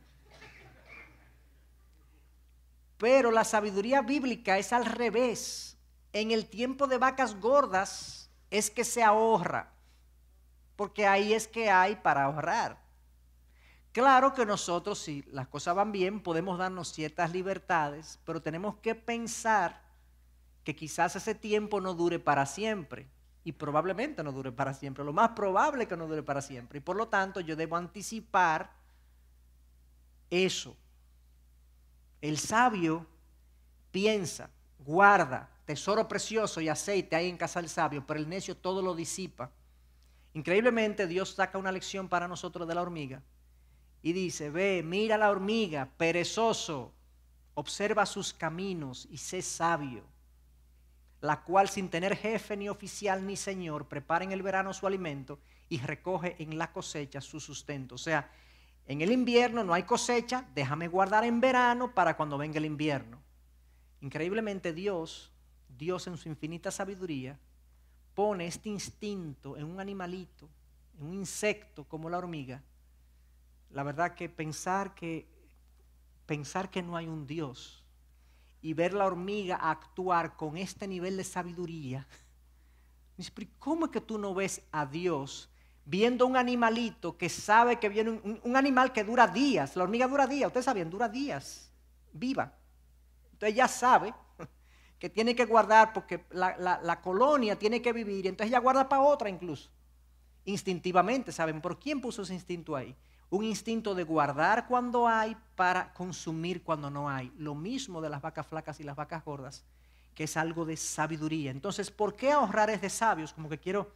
Pero la sabiduría bíblica es al revés. En el tiempo de vacas gordas es que se ahorra, porque ahí es que hay para ahorrar. Claro que nosotros, si las cosas van bien, podemos darnos ciertas libertades, pero tenemos que pensar que quizás ese tiempo no dure para siempre y probablemente no dure para siempre. Lo más probable es que no dure para siempre. Y por lo tanto yo debo anticipar eso. El sabio piensa, guarda, tesoro precioso y aceite hay en casa del sabio, pero el necio todo lo disipa. Increíblemente Dios saca una lección para nosotros de la hormiga y dice, ve, mira la hormiga, perezoso, observa sus caminos y sé sabio, la cual sin tener jefe ni oficial ni señor, prepara en el verano su alimento y recoge en la cosecha su sustento. O sea, en el invierno no hay cosecha, déjame guardar en verano para cuando venga el invierno. Increíblemente Dios, Dios en su infinita sabiduría, pone este instinto en un animalito, en un insecto como la hormiga. La verdad que pensar que pensar que no hay un Dios y ver la hormiga actuar con este nivel de sabiduría. ¿Cómo es que tú no ves a Dios viendo un animalito que sabe que viene un, animal que dura días? La hormiga dura días, ustedes saben, dura días, viva. Entonces ya sabe que tiene que guardar porque la, la, la colonia tiene que vivir, entonces ella guarda para otra incluso. Instintivamente, ¿saben por quién puso ese instinto ahí? un instinto de guardar cuando hay para consumir cuando no hay. Lo mismo de las vacas flacas y las vacas gordas, que es algo de sabiduría. Entonces, ¿por qué ahorrar es de sabios? Como que quiero,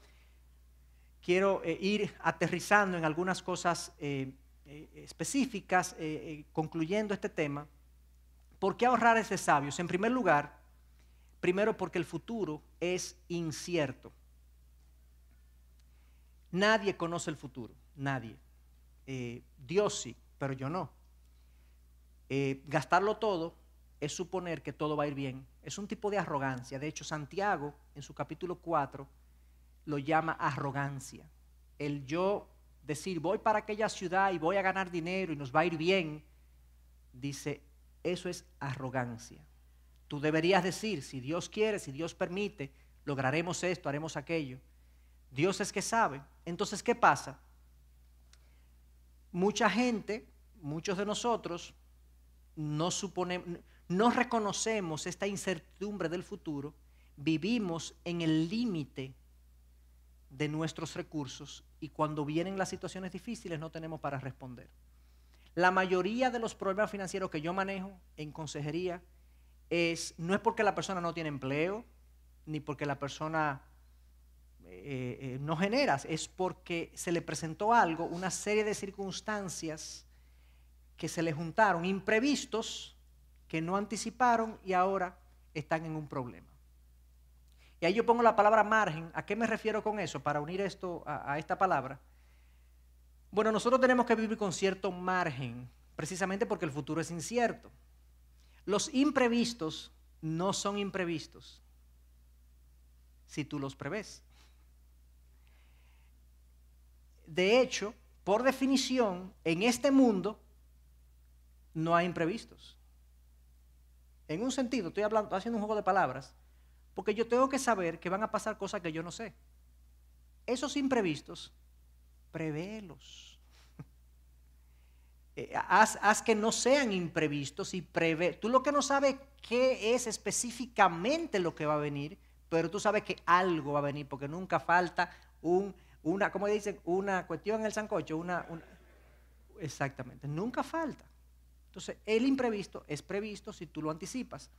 quiero eh, ir aterrizando en algunas cosas eh, eh, específicas, concluyendo este tema. ¿Por qué ahorrar es de sabios? En primer lugar, primero porque el futuro es incierto. Nadie conoce el futuro, nadie. Dios sí, pero yo no. Gastarlo todo es suponer que todo va a ir bien. Es un tipo de arrogancia. De hecho, Santiago, en su capítulo 4, lo llama arrogancia. El yo decir, voy para aquella ciudad y voy a ganar dinero y nos va a ir bien, dice, eso es arrogancia. Tú deberías decir, si Dios quiere, si Dios permite, lograremos esto, haremos aquello. Dios es que sabe. Entonces, ¿qué pasa? mucha gente, muchos de nosotros, no, suponemos, no reconocemos esta incertidumbre del futuro, vivimos en el límite de nuestros recursos y cuando vienen las situaciones difíciles no tenemos para responder. La mayoría de los problemas financieros que yo manejo en consejería es, no es porque la persona no tiene empleo, ni porque la persona eh, eh, no generas, es porque se le presentó algo, una serie de circunstancias que se le juntaron, imprevistos, que no anticiparon y ahora están en un problema. Y ahí yo pongo la palabra margen. ¿A qué me refiero con eso? Para unir esto a, esta palabra. Bueno, nosotros tenemos que vivir con cierto margen, precisamente porque el futuro es incierto. Los imprevistos no son imprevistos si tú los prevés. de hecho, por definición, en este mundo no hay imprevistos. En un sentido, estoy hablando, estoy haciendo un juego de palabras, porque yo tengo que saber que van a pasar cosas que yo no sé. Esos imprevistos, prevélos. Eh, haz, haz, que no sean imprevistos y prevé. Tú lo que no sabes qué es específicamente lo que va a venir, pero tú sabes que algo va a venir, porque nunca falta un una, ¿cómo dicen? Una cuestión en el sancocho, una, exactamente, nunca falta. Entonces, el imprevisto es previsto si tú lo anticipas.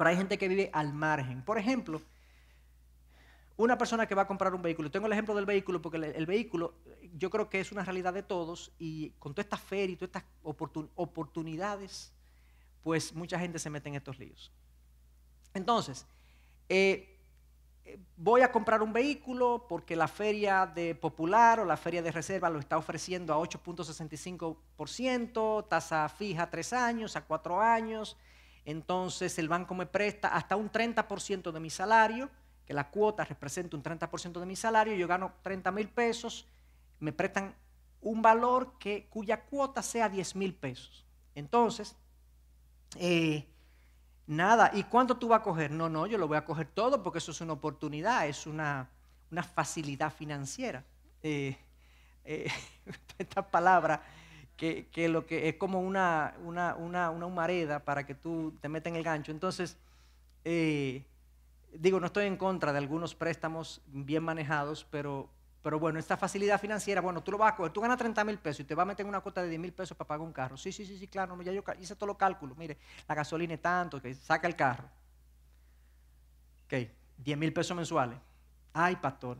Pero hay gente que vive al margen. Por ejemplo, una persona que va a comprar un vehículo, tengo el ejemplo del vehículo porque el, vehículo yo creo que es una realidad de todos y con toda esta feria y todas estas oportunidades, pues mucha gente se mete en estos líos. Entonces, eh, voy a comprar un vehículo porque la feria de popular o la feria de reserva lo está ofreciendo a 8.65%, tasa fija a 3 años, a 4 años, entonces el banco me presta hasta un 30% de mi salario, que la cuota representa un 30% de mi salario, yo gano 30 mil pesos, me prestan un valor que, cuya cuota sea 10 mil pesos. Entonces, eh, Nada. ¿Y cuánto tú vas a coger? No, no, yo lo voy a coger todo porque eso es una oportunidad, es una, facilidad financiera. Eh, eh, esta palabra que, lo que es como una, una, una, humareda para que tú te metas en el gancho. Entonces, eh, digo, no estoy en contra de algunos préstamos bien manejados, pero Pero bueno, esta facilidad financiera, bueno, tú lo vas a coger, tú ganas 30 mil pesos y te vas a meter en una cuota de 10 mil pesos para pagar un carro. Sí, sí, sí, sí, claro, ya yo hice todos los cálculos. Mire, la gasolina es tanto, que saca el carro. Ok, 10 mil pesos mensuales. Ay, pastor,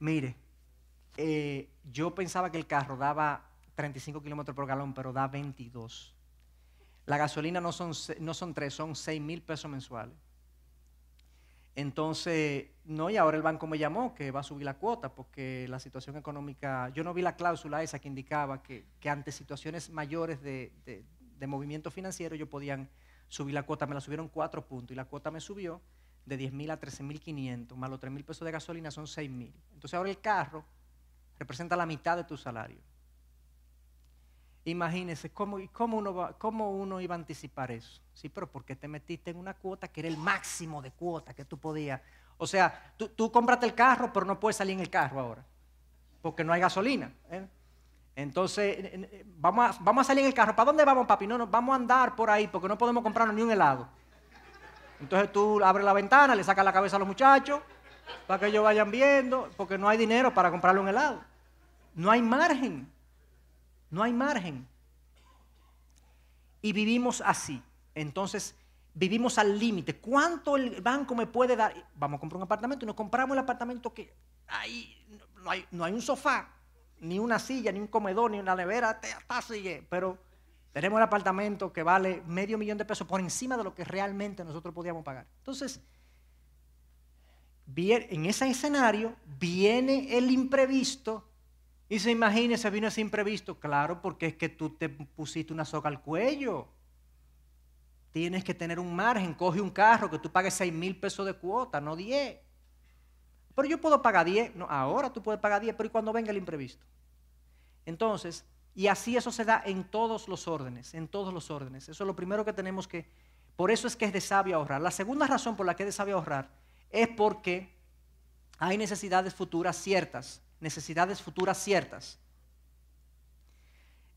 mire, eh, yo pensaba que el carro daba 35 kilómetros por galón, pero da 22. La gasolina no son, no son 3, son 6 mil pesos mensuales. Entonces, no, y ahora el banco me llamó que va a subir la cuota porque la situación económica, yo no vi la cláusula esa que indicaba que, ante situaciones mayores de, de- de movimiento financiero ellos podían subir la cuota, me la subieron cuatro puntos y la cuota me subió de 10 mil a 13 mil 500, más los 3 mil pesos de gasolina son 6 mil. Entonces ahora el carro representa la mitad de tu salario. Imagínese cómo, cómo, uno cómo uno iba a anticipar eso. Sí, pero ¿por qué te metiste en una cuota que era el máximo de cuota que tú podías? O sea, tú, tú compraste el carro, pero no puedes salir en el carro ahora, porque no hay gasolina. ¿eh? Entonces, eh, eh, vamos a, vamos a salir en el carro. ¿Para dónde vamos, papi? No, no, vamos a andar por ahí, porque no podemos comprarnos ni un helado. Entonces tú abres la ventana, le sacas la cabeza a los muchachos, para que ellos vayan viendo, porque no hay dinero para comprarle un helado. No hay margen. No hay margen. Y vivimos así. Entonces, vivimos al límite. ¿Cuánto el banco me puede dar? Vamos a comprar un apartamento y nos compramos el apartamento que no hay, no hay un sofá, ni una silla, ni un comedor, ni una nevera, eh, pero tenemos el apartamento que vale medio millón de pesos por encima de lo que realmente nosotros podíamos pagar. Entonces, en ese escenario viene el imprevisto y se imagínese, vino ese imprevisto. Claro, porque es que tú te pusiste una soga al cuello. Tienes que tener un margen. Coge un carro que tú pagues 6 mil pesos de cuota, no 10. Pero yo puedo pagar 10. No, ahora tú puedes pagar 10, pero ¿y cuando venga el imprevisto? Entonces, y así eso se da en todos los órdenes, en todos los órdenes. Eso es lo primero que tenemos que... Por eso es que es de sabio ahorrar. La segunda razón por la que es de sabio ahorrar es porque hay necesidades futuras ciertas, necesidades futuras ciertas.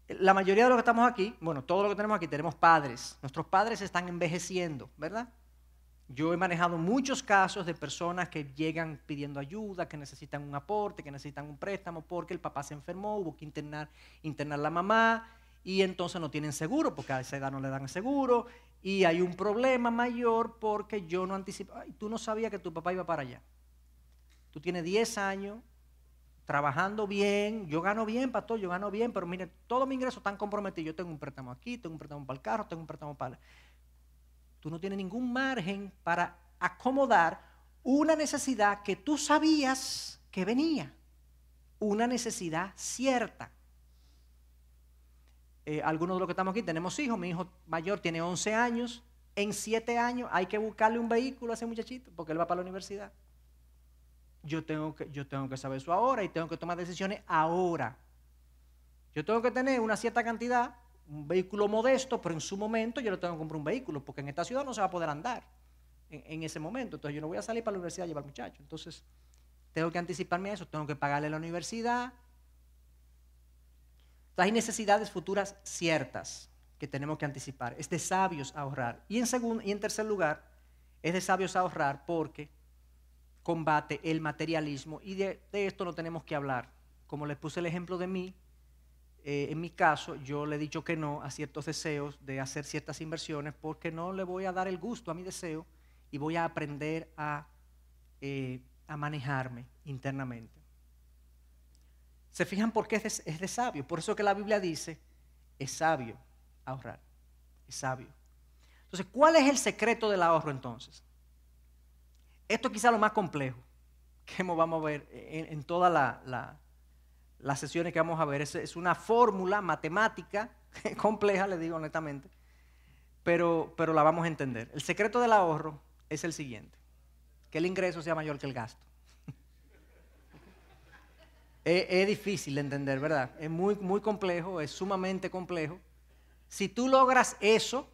La mayoría de los que estamos aquí, bueno, todo lo que tenemos aquí, tenemos padres. Nuestros padres están envejeciendo, ¿verdad? Yo he manejado muchos casos de personas que llegan pidiendo ayuda, que necesitan un aporte, que necesitan un préstamo porque el papá se enfermó, hubo que internar, internar la mamá y entonces no tienen seguro porque a esa edad no le dan seguro y hay un problema mayor porque yo no anticipo, ay, tú no sabías que tu papá iba para allá. Tú tienes 10 años trabajando bien, yo gano bien, pastor, yo gano bien, pero mire, todos mis ingresos están comprometidos. Yo tengo un préstamo aquí, tengo un préstamo para el carro, tengo un préstamo para... Tú no tienes ningún margen para acomodar una necesidad que tú sabías que venía, una necesidad cierta. Eh, algunos de los que estamos aquí tenemos hijos, mi hijo mayor tiene 11 años, en 7 años hay que buscarle un vehículo a ese muchachito porque él va para la universidad. Yo tengo, que, yo tengo que saber eso ahora y tengo que tomar decisiones ahora. Yo tengo que tener una cierta cantidad, un vehículo modesto, pero en su momento yo le tengo que comprar un vehículo, porque en esta ciudad no se va a poder andar en, ese momento. Entonces yo no voy a salir para la universidad a llevar muchachos. Entonces tengo que anticiparme a eso, tengo que pagarle a la universidad. Entonces, hay necesidades futuras ciertas que tenemos que anticipar. Es de sabios ahorrar. Y en, segundo, y en tercer lugar, es de sabios ahorrar porque combate el materialismo. Y de, esto no tenemos que hablar. Como les puse el ejemplo de mí, eh, en mi caso, yo le he dicho que no a ciertos deseos de hacer ciertas inversiones porque no le voy a dar el gusto a mi deseo y voy a aprender a, eh, a manejarme internamente. ¿Se fijan por qué es de, es de sabio? Por eso que la Biblia dice, es sabio ahorrar, es sabio. Entonces, ¿cuál es el secreto del ahorro entonces? Esto es quizá lo más complejo que vamos a ver en, todas la, la, las sesiones que vamos a ver. Es, es una fórmula matemática compleja, le digo honestamente, pero, pero la vamos a entender. El secreto del ahorro es el siguiente, que el ingreso sea mayor que el gasto. es, es, difícil de entender, ¿verdad? Es muy, muy complejo, es sumamente complejo. Si tú logras eso,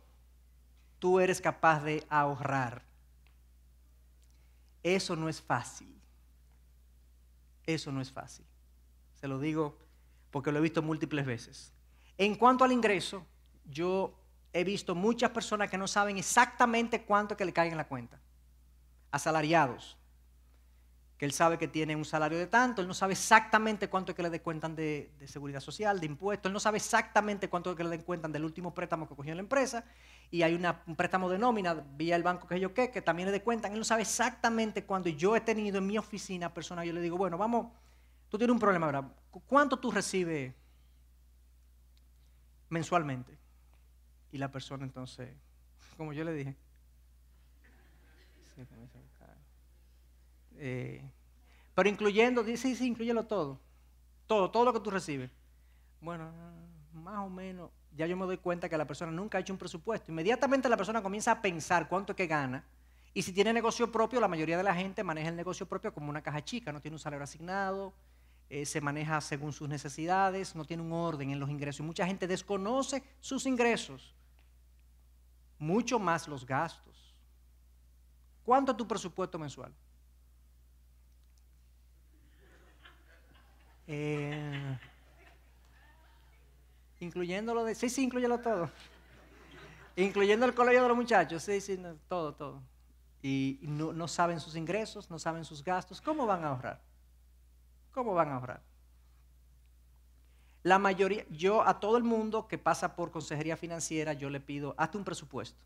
tú eres capaz de ahorrar. Eso no es fácil. Eso no es fácil. Se lo digo porque lo he visto múltiples veces. En cuanto al ingreso, yo he visto muchas personas que no saben exactamente cuánto que le cae en la cuenta. Asalariados. que él sabe que tiene un salario de tanto, él no sabe exactamente cuánto que le descuentan de, de seguridad social, de impuestos, él no sabe exactamente cuánto que le descuentan del último préstamo que cogió en la empresa, y hay una- un préstamo de nómina vía el banco que yo qué, que también le descuentan, él no sabe exactamente cuándo. Y yo he tenido en mi oficina personas, yo le digo, bueno, vamos, tú tienes un problema. ¿Cu- ¿Cuánto tú recibes mensualmente? Y la persona entonces, como yo le dije, cara. Eh, pero incluyendo, di- sí, sí, incluyelo todo. Todo, todo lo que tú recibes. Bueno, más o menos, ya yo me doy cuenta que la persona nunca ha hecho un presupuesto. Inmediatamente la persona comienza a pensar cuánto es que gana. Y si tiene negocio propio, la mayoría de la gente maneja el negocio propio como una caja chica, no tiene un salario asignado, eh, se maneja según sus necesidades, no tiene un orden en los ingresos. Y mucha gente desconoce sus ingresos, mucho más los gastos. ¿Cuánto es tu presupuesto mensual? Eh, incluyendo lo de... Sí, sí, incluyelo todo. Incluyendo el colegio de los muchachos, sí, sí, todo, todo. Y y no, no saben sus ingresos, no saben sus gastos. ¿Cómo van a ahorrar? ¿Cómo van a ahorrar? La mayoría, yo a todo el mundo que pasa por consejería financiera, yo le pido, hazte un presupuesto.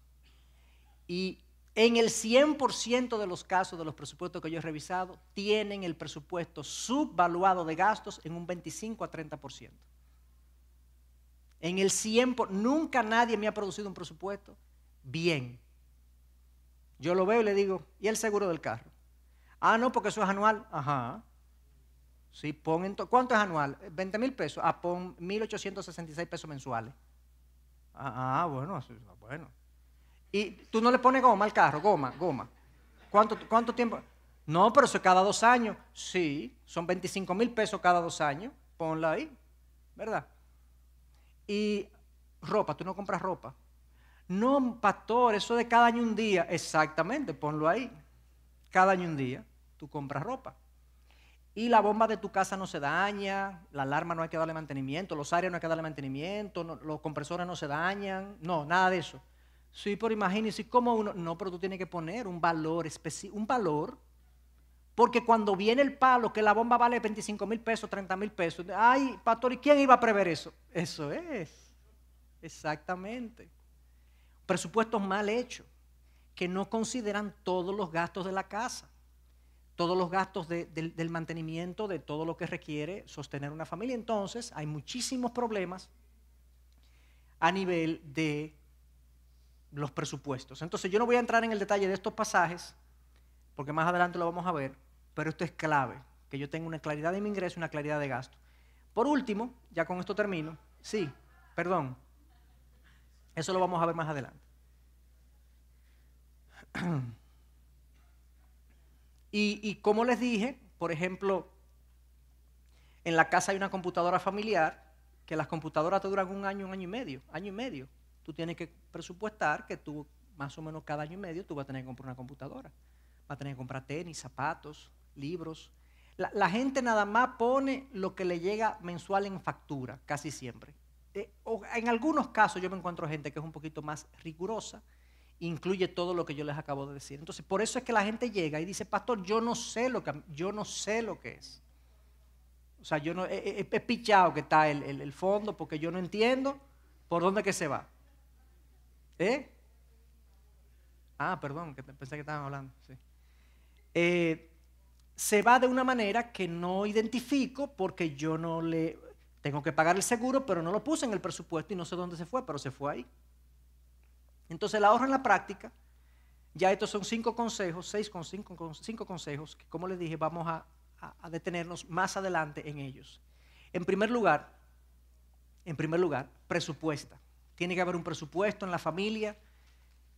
Y en el 100% de los casos de los presupuestos que yo he revisado, tienen el presupuesto subvaluado de gastos en un 25 a 30%. En el 100%, por- nunca nadie me ha producido un presupuesto bien. Yo lo veo y le digo, ¿y el seguro del carro? Ah, no, porque eso es anual. Ajá. Sí, pon ¿Cuánto es anual? 20 mil pesos. Ah, pon 1.866 pesos mensuales. Ah, ah, bueno, bueno. Y tú no le pones goma al carro, goma, goma. ¿Cuánto, cuánto tiempo? No, pero eso es cada dos años. Sí, son 25 mil pesos cada dos años. Ponla ahí, ¿verdad? Y ropa, tú no compras ropa. No, pastor, eso de cada año un día. Exactamente, ponlo ahí. Cada año un día, tú compras ropa. Y la bomba de tu casa no se daña, la alarma no hay que darle mantenimiento, los áreas no hay que darle mantenimiento, los compresores no se dañan, no, nada de eso. Sí, pero imagínese cómo uno, no, pero tú tienes que poner un valor específico, un valor, porque cuando viene el palo, que la bomba vale 25 mil pesos, 30 mil pesos, ay, pastor, ¿y quién iba a prever eso? Eso es, exactamente. Presupuestos mal hechos, que no consideran todos los gastos de la casa todos los gastos de- del, del mantenimiento de todo lo que requiere sostener una familia. Entonces, hay muchísimos problemas a nivel de los presupuestos. Entonces, yo no voy a entrar en el detalle de estos pasajes, porque más adelante lo vamos a ver, pero esto es clave, que yo tenga una claridad de mi ingreso y una claridad de gasto. Por último, ya con esto termino, sí, perdón, eso lo vamos a ver más adelante. Y, como les dije, por ejemplo, en la casa hay una computadora familiar, que las computadoras te duran un año, un año y medio, año y medio. Tú tienes que presupuestar que tú, más o menos cada año y medio, tú vas a tener que comprar una computadora. Vas a tener que comprar tenis, zapatos, libros. La, gente nada más pone lo que le llega mensual en factura, casi siempre. Eh, en algunos casos yo me encuentro gente que es un poquito más rigurosa, incluye todo lo que yo les acabo de decir. Entonces, por eso es que la gente llega y dice, pastor, yo no sé lo que, yo no sé lo que es. O sea, yo no, he- he pichado que está el, el- el fondo porque yo no entiendo por dónde que se va. ¿Eh? Ah, perdón, que pensé que estaban hablando. sí. Eh, se va de una manera que no identifico porque yo no le... Tengo que pagar el seguro, pero no lo puse en el presupuesto y no sé dónde se fue, pero se fue ahí. Entonces el ahorro en la práctica, ya estos son cinco consejos, seis con cinco, cinco consejos, que como les dije, vamos a, a- detenernos más adelante en ellos. En primer lugar, en primer lugar, presupuesta. Tiene que haber un presupuesto en la familia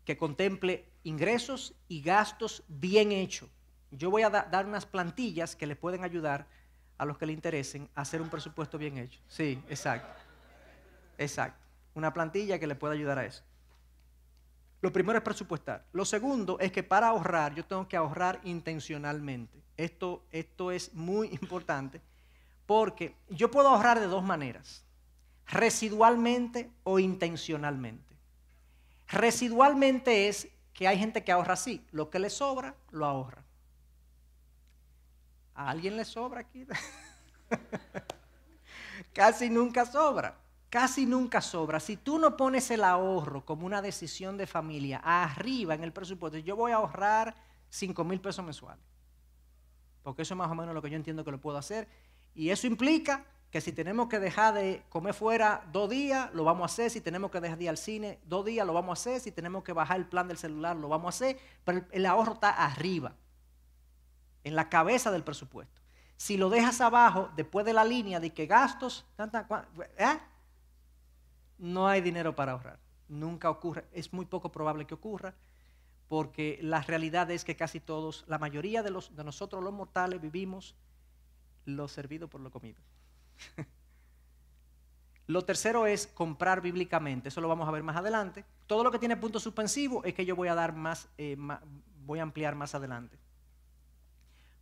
que contemple ingresos y gastos bien hechos. Yo voy a da- dar unas plantillas que le pueden ayudar a los que le interesen a hacer un presupuesto bien hecho. Sí, exacto. Exacto. Una plantilla que le pueda ayudar a eso. Lo primero es presupuestar. Lo segundo es que para ahorrar yo tengo que ahorrar intencionalmente. Esto, esto es muy importante porque yo puedo ahorrar de dos maneras, residualmente o intencionalmente. Residualmente es que hay gente que ahorra así, lo que le sobra lo ahorra. ¿A alguien le sobra aquí? Casi nunca sobra. Casi nunca sobra. Si tú no pones el ahorro como una decisión de familia arriba en el presupuesto, yo voy a ahorrar 5 mil pesos mensuales. Porque eso es más o menos lo que yo entiendo que lo puedo hacer. Y eso implica que si tenemos que dejar de comer fuera dos días, lo vamos a hacer. Si tenemos que dejar de ir al cine dos días, lo vamos a hacer. Si tenemos que bajar el plan del celular, lo vamos a hacer. Pero el, ahorro está arriba, en la cabeza del presupuesto. Si lo dejas abajo, después de la línea de que gastos, ¿eh? no hay dinero para ahorrar. Nunca ocurre. Es muy poco probable que ocurra porque la realidad es que casi todos, la mayoría de, los, de nosotros los mortales vivimos lo servido por lo comido. lo tercero es comprar bíblicamente, eso lo vamos a ver más adelante. Todo lo que tiene punto suspensivo es que yo voy a dar más, eh, ma- voy a ampliar más adelante.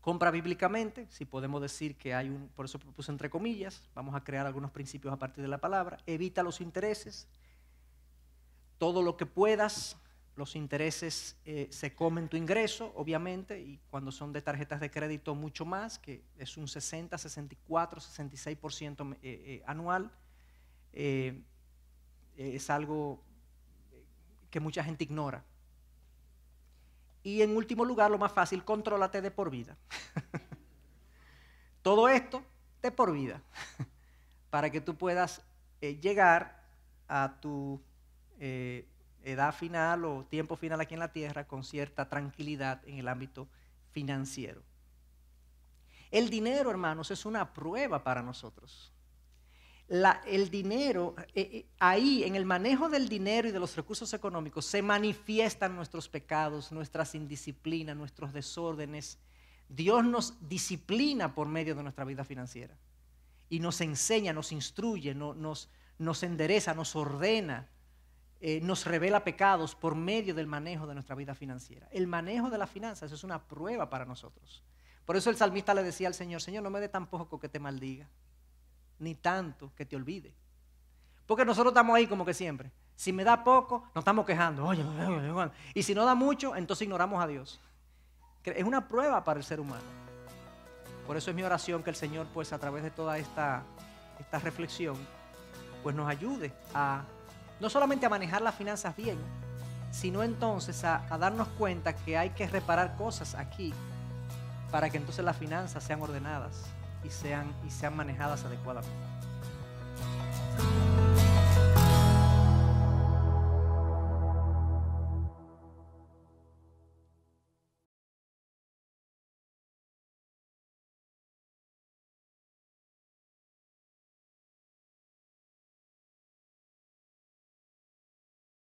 Compra bíblicamente, si podemos decir que hay un, por eso puse entre comillas, vamos a crear algunos principios a partir de la palabra. Evita los intereses, todo lo que puedas, los intereses eh, se comen tu ingreso, obviamente, y cuando son de tarjetas de crédito mucho más, que es un 60, 64, 66% eh, eh, anual, eh, es algo que mucha gente ignora. Y en último lugar, lo más fácil, contrólate de por vida. Todo esto de por vida, para que tú puedas eh, llegar a tu eh, edad final o tiempo final aquí en la tierra con cierta tranquilidad en el ámbito financiero. El dinero, hermanos, es una prueba para nosotros. El dinero, eh, eh, ahí en el manejo del dinero y de los recursos económicos se manifiestan nuestros pecados, nuestras indisciplinas, nuestros desórdenes. Dios nos disciplina por medio de nuestra vida financiera y nos enseña, nos instruye, no- nos, nos endereza, nos ordena, eh, nos revela pecados por medio del manejo de nuestra vida financiera. El manejo de las finanzas es una prueba para nosotros. Por eso el salmista le decía al Señor, Señor, no me dé tan poco que te maldiga, ni tanto que te olvide. Porque nosotros estamos ahí como que siempre. Si me da poco, nos estamos quejando. Oye, y si no da mucho, entonces ignoramos a Dios. Es una prueba para el ser humano. Por eso es mi oración que el Señor, pues a través de toda esta, esta reflexión, pues nos ayude a no solamente a manejar las finanzas bien, sino entonces a darnos cuenta que hay que reparar cosas aquí para que entonces las finanzas sean ordenadas y sean, y sean manejadas adecuadamente.